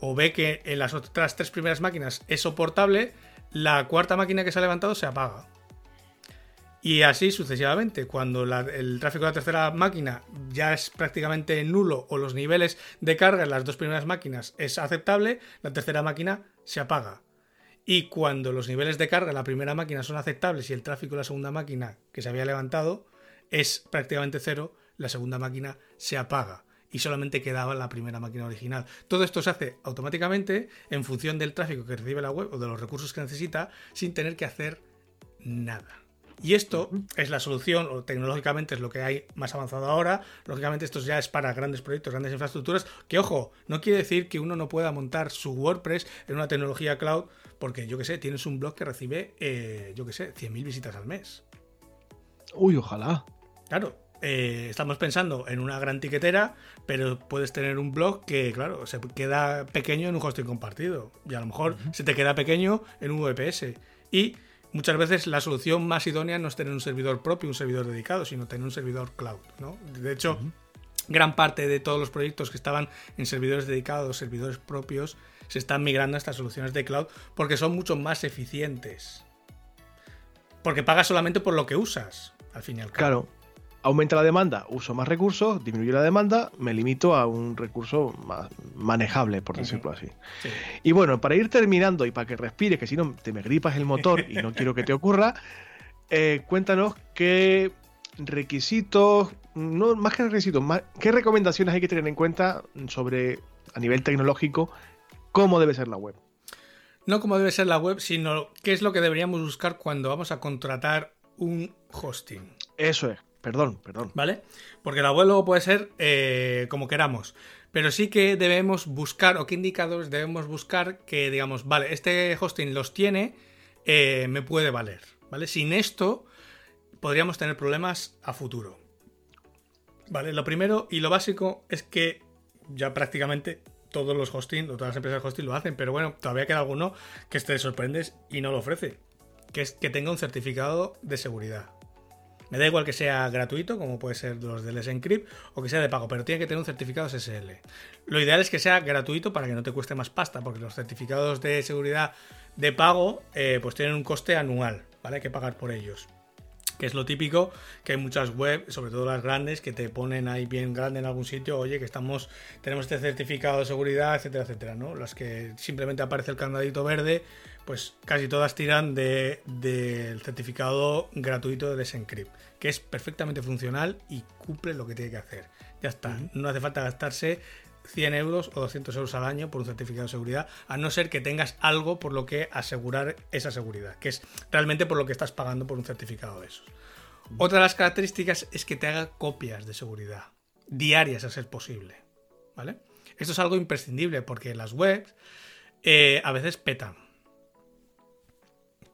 S3: o ve que en las otras tres primeras máquinas es soportable, la cuarta máquina que se ha levantado se apaga. Y así sucesivamente, cuando el tráfico de la tercera máquina ya es prácticamente nulo o los niveles de carga en las dos primeras máquinas es aceptable, la tercera máquina se apaga. Y cuando los niveles de carga en la primera máquina son aceptables y el tráfico de la segunda máquina que se había levantado es prácticamente cero, la segunda máquina se apaga y solamente quedaba la primera máquina original. Todo esto se hace automáticamente en función del tráfico que recibe la web o de los recursos que necesita sin tener que hacer nada. Y esto es la solución, o tecnológicamente es lo que hay más avanzado ahora. Lógicamente, esto ya es para grandes proyectos, grandes infraestructuras. Que ojo, no quiere decir que uno no pueda montar su WordPress en una tecnología cloud, porque yo que sé, tienes un blog que recibe, eh, yo que sé, 100.000 visitas al mes.
S2: Uy, ojalá.
S3: Claro, eh, estamos pensando en una gran tiquetera, pero puedes tener un blog que, claro, se queda pequeño en un hosting compartido. Y a lo mejor se te queda pequeño en un VPS. Y muchas veces la solución más idónea no es tener un servidor propio, un servidor dedicado, sino tener un servidor cloud. ¿no? De hecho, gran parte de todos los proyectos que estaban en servidores dedicados, servidores propios, se están migrando a estas soluciones de cloud porque son mucho más eficientes. Porque pagas solamente por lo que usas, al fin y al cabo.
S2: Claro aumenta la demanda, uso más recursos, disminuye la demanda, me limito a un recurso más manejable, por decirlo así. Y bueno, para ir terminando y para que respires, que si no te me gripas el motor y no quiero que te ocurra, <laughs> eh, cuéntanos qué requisitos, no más que requisitos, qué recomendaciones hay que tener en cuenta sobre a nivel tecnológico, cómo debe ser la web.
S3: No cómo debe ser la web, sino qué es lo que deberíamos buscar cuando vamos a contratar un hosting.
S2: Eso es, perdón, perdón.
S3: ¿Vale? Porque la web luego puede ser eh, como queramos. Pero sí que debemos buscar, o qué indicadores debemos buscar que digamos, vale, este hosting los tiene, eh, me puede valer. ¿Vale? Sin esto, podríamos tener problemas a futuro. Vale, lo primero y lo básico es que ya prácticamente todos los hosting, todas las empresas de hosting lo hacen, pero bueno, todavía queda alguno que te sorprendes y no lo ofrece, que es que tenga un certificado de seguridad. Me da igual que sea gratuito, como puede ser los del Encrypt, o que sea de pago, pero tiene que tener un certificado SSL. Lo ideal es que sea gratuito para que no te cueste más pasta, porque los certificados de seguridad de pago eh, pues tienen un coste anual, ¿vale? Hay que pagar por ellos que es lo típico, que hay muchas webs, sobre todo las grandes, que te ponen ahí bien grande en algún sitio, oye, que estamos, tenemos este certificado de seguridad, etcétera, etcétera, ¿no? Las que simplemente aparece el candadito verde, pues casi todas tiran del certificado gratuito de Desencrypt, que es perfectamente funcional y cumple lo que tiene que hacer. Ya está, no hace falta gastarse 100 euros o 200 euros al año por un certificado de seguridad, a no ser que tengas algo por lo que asegurar esa seguridad, que es realmente por lo que estás pagando por un certificado de esos. Otra de las características es que te haga copias de seguridad, diarias a ser posible. ¿Vale? Esto es algo imprescindible porque las webs eh, a veces petan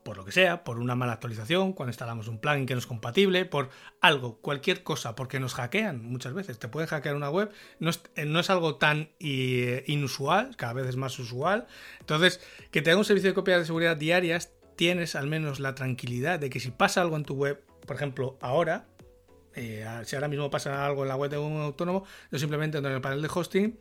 S3: por lo que sea, por una mala actualización, cuando instalamos un plugin que no es compatible, por algo, cualquier cosa, porque nos hackean muchas veces. Te pueden hackear una web, no es, eh, no es algo tan eh, inusual, cada vez es más usual. Entonces, que te un servicio de copias de seguridad diarias, tienes al menos la tranquilidad de que si pasa algo en tu web, por ejemplo, ahora, eh, si ahora mismo pasa algo en la web de un autónomo, yo simplemente entro en el panel de hosting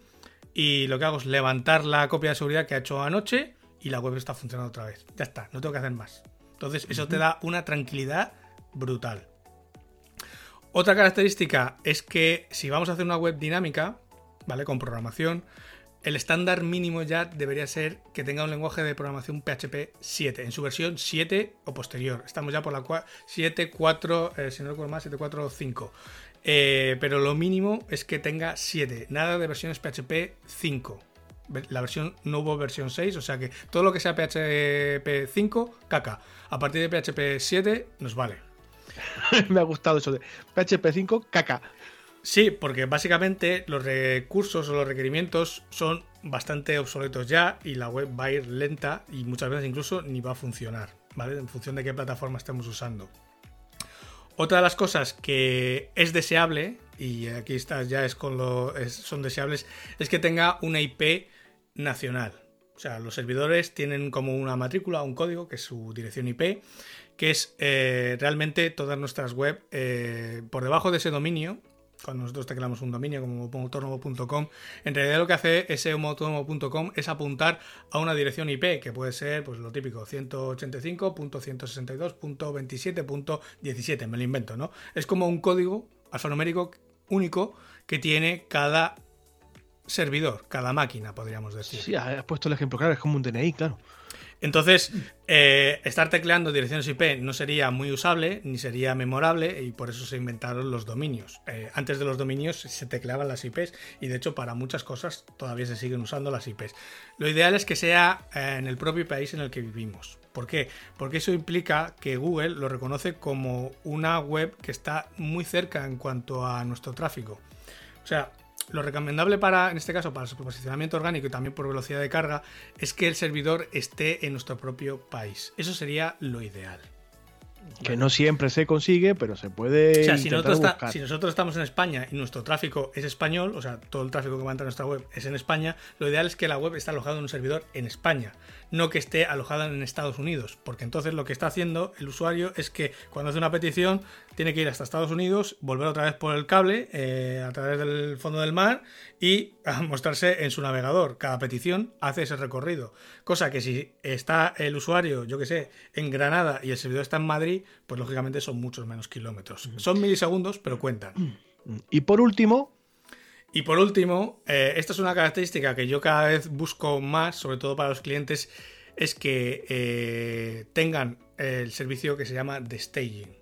S3: y lo que hago es levantar la copia de seguridad que ha hecho anoche y la web está funcionando otra vez. Ya está, no tengo que hacer más. Entonces, eso te da una tranquilidad brutal. Otra característica es que si vamos a hacer una web dinámica, ¿vale? Con programación, el estándar mínimo ya debería ser que tenga un lenguaje de programación PHP 7, en su versión 7 o posterior. Estamos ya por la 7.4, eh, si no recuerdo más, 7.4.5. Eh, pero lo mínimo es que tenga 7, nada de versiones PHP 5 la versión no hubo versión 6, o sea que todo lo que sea PHP 5, caca. A partir de PHP 7 nos vale. <laughs>
S2: Me ha gustado eso de PHP 5, caca.
S3: Sí, porque básicamente los recursos o los requerimientos son bastante obsoletos ya y la web va a ir lenta y muchas veces incluso ni va a funcionar, ¿vale? En función de qué plataforma estemos usando. Otra de las cosas que es deseable, y aquí está, ya es con lo, son deseables, es que tenga una IP nacional. O sea, los servidores tienen como una matrícula, un código, que es su dirección IP, que es eh, realmente todas nuestras web eh, por debajo de ese dominio. Cuando nosotros teclamos un dominio como homoautónomo.com, en realidad lo que hace ese homoautónomo.com es apuntar a una dirección IP, que puede ser pues lo típico, 185.162.27.17, me lo invento, ¿no? Es como un código alfanumérico único que tiene cada servidor, cada máquina, podríamos decir.
S2: Sí, has puesto el ejemplo, claro, es como un DNI, claro.
S3: Entonces, eh, estar tecleando direcciones IP no sería muy usable ni sería memorable y por eso se inventaron los dominios. Eh, antes de los dominios se tecleaban las IPs y de hecho para muchas cosas todavía se siguen usando las IPs. Lo ideal es que sea eh, en el propio país en el que vivimos. ¿Por qué? Porque eso implica que Google lo reconoce como una web que está muy cerca en cuanto a nuestro tráfico. O sea, lo recomendable para, en este caso, para su posicionamiento orgánico y también por velocidad de carga, es que el servidor esté en nuestro propio país. Eso sería lo ideal.
S2: Que no siempre se consigue, pero se puede.
S3: O sea, si nosotros, si nosotros, estamos en España y nuestro tráfico es español, o sea, todo el tráfico que va a entrar a nuestra web es en España, lo ideal es que la web esté alojada en un servidor en España no que esté alojada en Estados Unidos, porque entonces lo que está haciendo el usuario es que cuando hace una petición tiene que ir hasta Estados Unidos, volver otra vez por el cable eh, a través del fondo del mar y <laughs> mostrarse en su navegador. Cada petición hace ese recorrido, cosa que si está el usuario, yo que sé, en Granada y el servidor está en Madrid, pues lógicamente son muchos menos kilómetros. Son milisegundos, pero cuentan.
S2: Y por último,
S3: y por último, eh, esta es una característica que yo cada vez busco más, sobre todo para los clientes, es que eh, tengan el servicio que se llama de staging.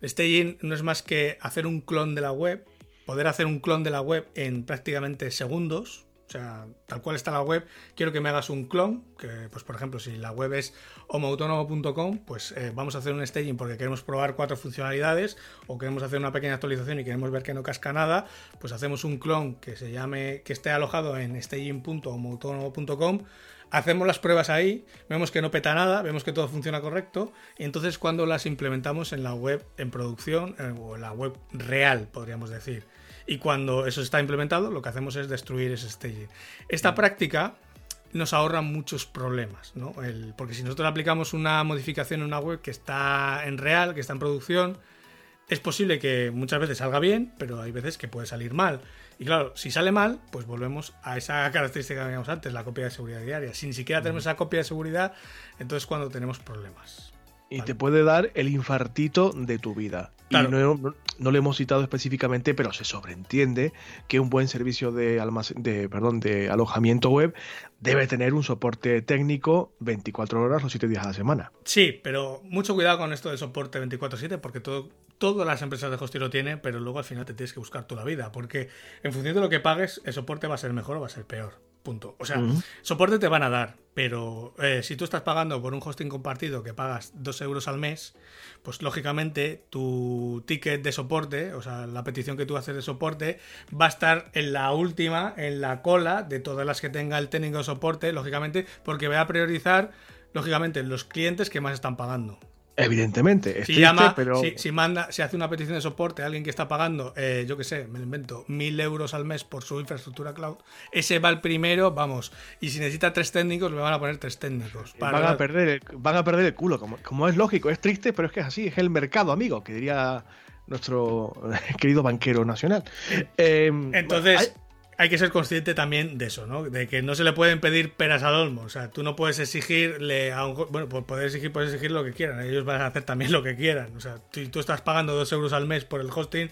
S3: El staging no es más que hacer un clon de la web, poder hacer un clon de la web en prácticamente segundos, O sea, tal cual está la web, quiero que me hagas un clon, que pues por ejemplo, si la web es homoautónomo.com, pues eh, vamos a hacer un staging porque queremos probar cuatro funcionalidades o queremos hacer una pequeña actualización y queremos ver que no casca nada, pues hacemos un clon que se llame, que esté alojado en staging.homoautónomo.com hacemos las pruebas ahí, vemos que no peta nada, vemos que todo funciona correcto, y entonces cuando las implementamos en la web en producción, eh, o en la web real, podríamos decir, y cuando eso está implementado, lo que hacemos es destruir ese staging. Esta práctica nos ahorra muchos problemas, ¿no? porque si nosotros aplicamos una modificación en una web que está en real, que está en producción, es posible que muchas veces salga bien, pero hay veces que puede salir mal. Y claro, si sale mal, pues volvemos a esa <laughs> característica que veíamos antes, la copia de seguridad diaria. Si ni siquiera tenemos esa copia de seguridad, entonces cuando tenemos problemas.
S2: Y te puede dar el infartito de tu vida. Y no, lo hemos citado específicamente, pero se sobreentiende que un buen servicio de, de, perdón, de alojamiento web debe tener un soporte técnico 24 horas los 7 días a la semana.
S3: Sí, pero mucho cuidado con esto de soporte 24/7 porque todo, todas las empresas de hosting lo tienen, pero luego al final te tienes que buscar toda la vida porque en función de lo que pagues, el soporte va a ser mejor o va a ser peor. Punto. O sea, soporte te van a dar, pero eh, si tú estás pagando por un hosting compartido que pagas 2 euros al mes, pues lógicamente tu ticket de soporte, o sea, la petición que tú haces de soporte, va a estar en la última, en la cola de todas las que tenga el técnico de soporte, lógicamente, porque va a priorizar, lógicamente, los clientes que más están pagando.
S2: Evidentemente,
S3: si llama, pero... si, manda, si hace una petición de soporte a alguien que está pagando, eh, yo que sé, me lo invento, mil euros al mes por su infraestructura cloud, ese va el primero, vamos, y si necesita tres técnicos, le van a poner tres técnicos.
S2: Van, a perder el, van a perder el culo, como, como es lógico, es triste, pero es que es así, es el mercado, amigo, que diría nuestro <laughs> querido banquero nacional.
S3: Entonces, hay que ser consciente también de eso, ¿no? De que no se le pueden pedir peras al olmo. O sea, tú no puedes exigirle a un. Bueno, pues poder exigir, puedes exigir lo que quieran. Ellos van a hacer también lo que quieran. O sea, si tú estás pagando dos euros al mes por el hosting,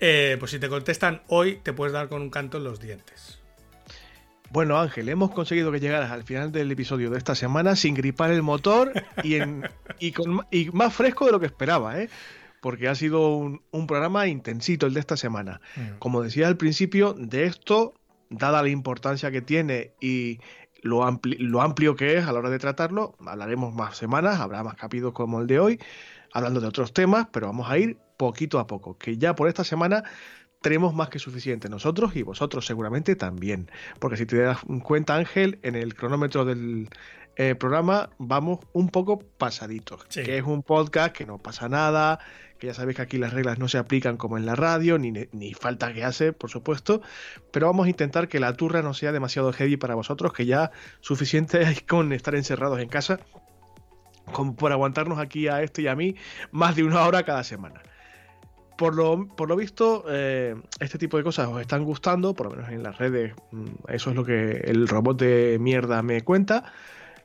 S3: eh, pues si te contestan hoy, te puedes dar con un canto en los dientes.
S2: Bueno, Ángel, hemos conseguido que llegaras al final del episodio de esta semana sin gripar el motor y, en, y, con, y más fresco de lo que esperaba, ¿eh? Porque ha sido un, programa intensito el de esta semana. Mm. Como decía al principio, de esto, dada la importancia que tiene y lo, lo amplio que es a la hora de tratarlo, hablaremos más semanas, habrá más capítulos como el de hoy, hablando de otros temas, pero vamos a ir poquito a poco, que ya por esta semana tenemos más que suficiente nosotros y vosotros seguramente también. Porque si te das cuenta, Ángel, en el cronómetro del eh, programa vamos un poco pasaditos. Que es un podcast que no pasa nada, que ya sabéis que aquí las reglas no se aplican como en la radio, ni, ni falta que hace, por supuesto, pero vamos a intentar que la turra no sea demasiado heavy para vosotros, que ya suficiente <laughs> hay con estar encerrados en casa, como por aguantarnos aquí a este y a mí más de una hora cada semana. Por lo, por lo visto, eh, este tipo de cosas os están gustando, por lo menos en las redes, mm, eso es lo que el robot de mierda me cuenta.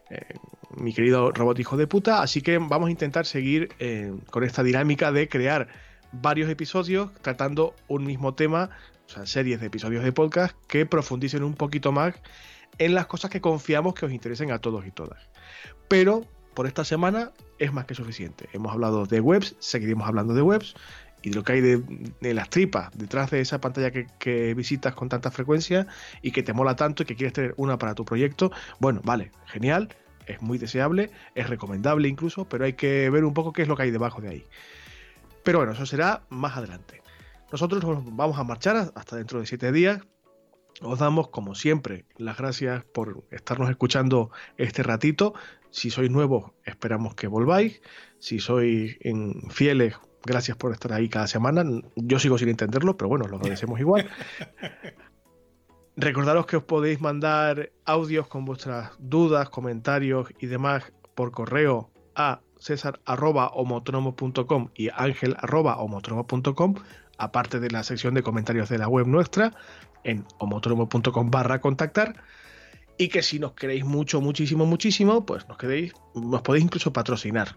S2: Eh, mi querido robot hijo de puta. Así que vamos a intentar seguir eh, con esta dinámica de crear varios episodios tratando un mismo tema, o sea, series de episodios de podcast que profundicen un poquito más en las cosas que confiamos que os interesen a todos y todas. Pero por esta semana es más que suficiente. Hemos hablado de webs, seguiremos hablando de webs y de lo que hay de, las tripas detrás de esa pantalla que, que, visitas con tanta frecuencia y que te mola tanto y que quieres tener una para tu proyecto. Bueno, vale, genial es muy deseable, es recomendable incluso, pero hay que ver un poco qué es lo que hay debajo de ahí. Pero bueno, eso será más adelante. Nosotros nos vamos a marchar hasta dentro de siete días. Os damos, como siempre, las gracias por estarnos escuchando este ratito. Si sois nuevos, esperamos que volváis. Si sois fieles, gracias por estar ahí cada semana. Yo sigo sin entenderlo, pero bueno, lo agradecemos igual. <laughs> Recordaros que os podéis mandar audios con vuestras dudas, comentarios y demás por correo a cesar.homotromo.com y ángel.homotromo.com, aparte de la sección de comentarios de la web nuestra en homotromo.com barra contactar. Y que si nos queréis mucho, muchísimo, muchísimo, pues nos queréis, nos podéis incluso patrocinar.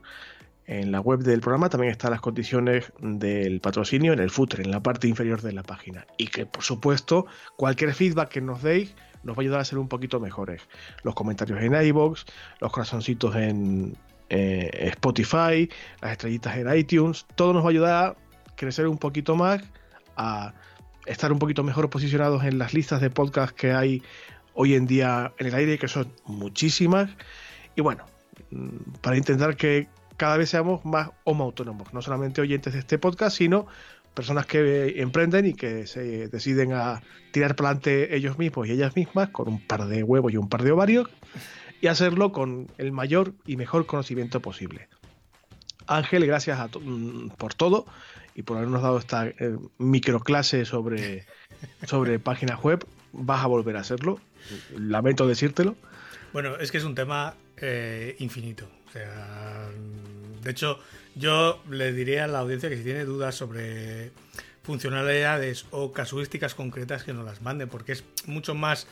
S2: En la web del programa también están las condiciones del patrocinio en el footer, en la parte inferior de la página. Y que, por supuesto, cualquier feedback que nos deis nos va a ayudar a ser un poquito mejores. Los comentarios en iBox, los corazoncitos en eh, Spotify, las estrellitas en iTunes, todo nos va a ayudar a crecer un poquito más, a estar un poquito mejor posicionados en las listas de podcast que hay hoy en día en el aire, que son muchísimas. Y bueno, mm, para intentar que cada vez seamos más homo autónomos, no solamente oyentes de este podcast, sino personas que emprenden y que se deciden a tirar para adelante ellos mismos y ellas mismas con un par de huevos y un par de ovarios y hacerlo con el mayor y mejor conocimiento posible. Ángel, gracias mm, por todo y por habernos dado esta eh, microclase sobre, sobre páginas web. Vas a volver a hacerlo. Lamento decírtelo.
S3: Bueno, es que es un tema eh, infinito. O sea, de hecho, yo le diría a la audiencia que si tiene dudas sobre funcionalidades o casuísticas concretas que nos las mande, porque es mucho más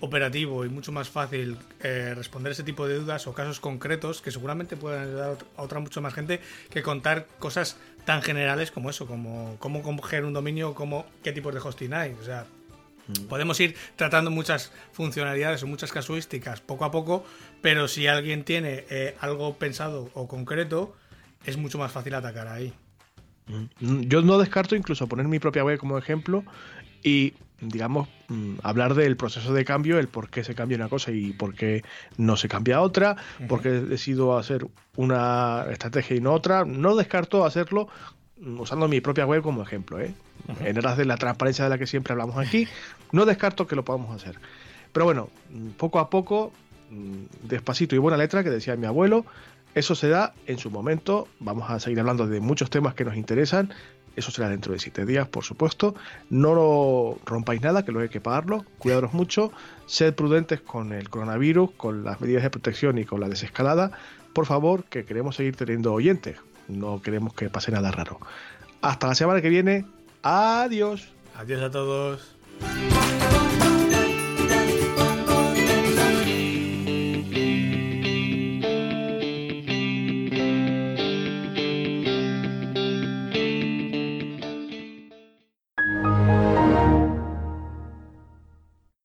S3: operativo y mucho más fácil eh, responder ese tipo de dudas o casos concretos que seguramente pueden ayudar a otra mucha más gente que contar cosas tan generales como eso, como cómo coger un dominio, como qué tipos de hosting hay. O sea, mm. Podemos ir tratando muchas funcionalidades o muchas casuísticas poco a poco, pero si alguien tiene eh, algo pensado o concreto, es mucho más fácil atacar ahí.
S2: Mm. Yo no descarto incluso poner mi propia web como ejemplo y digamos, mm, hablar del proceso de cambio, el por qué se cambia una cosa y por qué no se cambia otra, por qué decido hacer una estrategia y no otra. No descarto hacerlo mm, usando mi propia web como ejemplo. ¿eh? En aras de la transparencia de la que siempre hablamos aquí, no descarto que lo podamos hacer. Pero bueno, mm, poco a poco, despacito y buena letra, que decía mi abuelo, eso se da en su momento. Vamos a seguir hablando de muchos temas que nos interesan. Eso será dentro de siete días, por supuesto. No lo rompáis nada, que lo hay que pagarlo. Cuidaros mucho. Sed prudentes con el coronavirus, con las medidas de protección y con la desescalada. Por favor, que queremos seguir teniendo oyentes. No queremos que pase nada raro. Hasta la semana que viene. Adiós.
S3: Adiós a todos.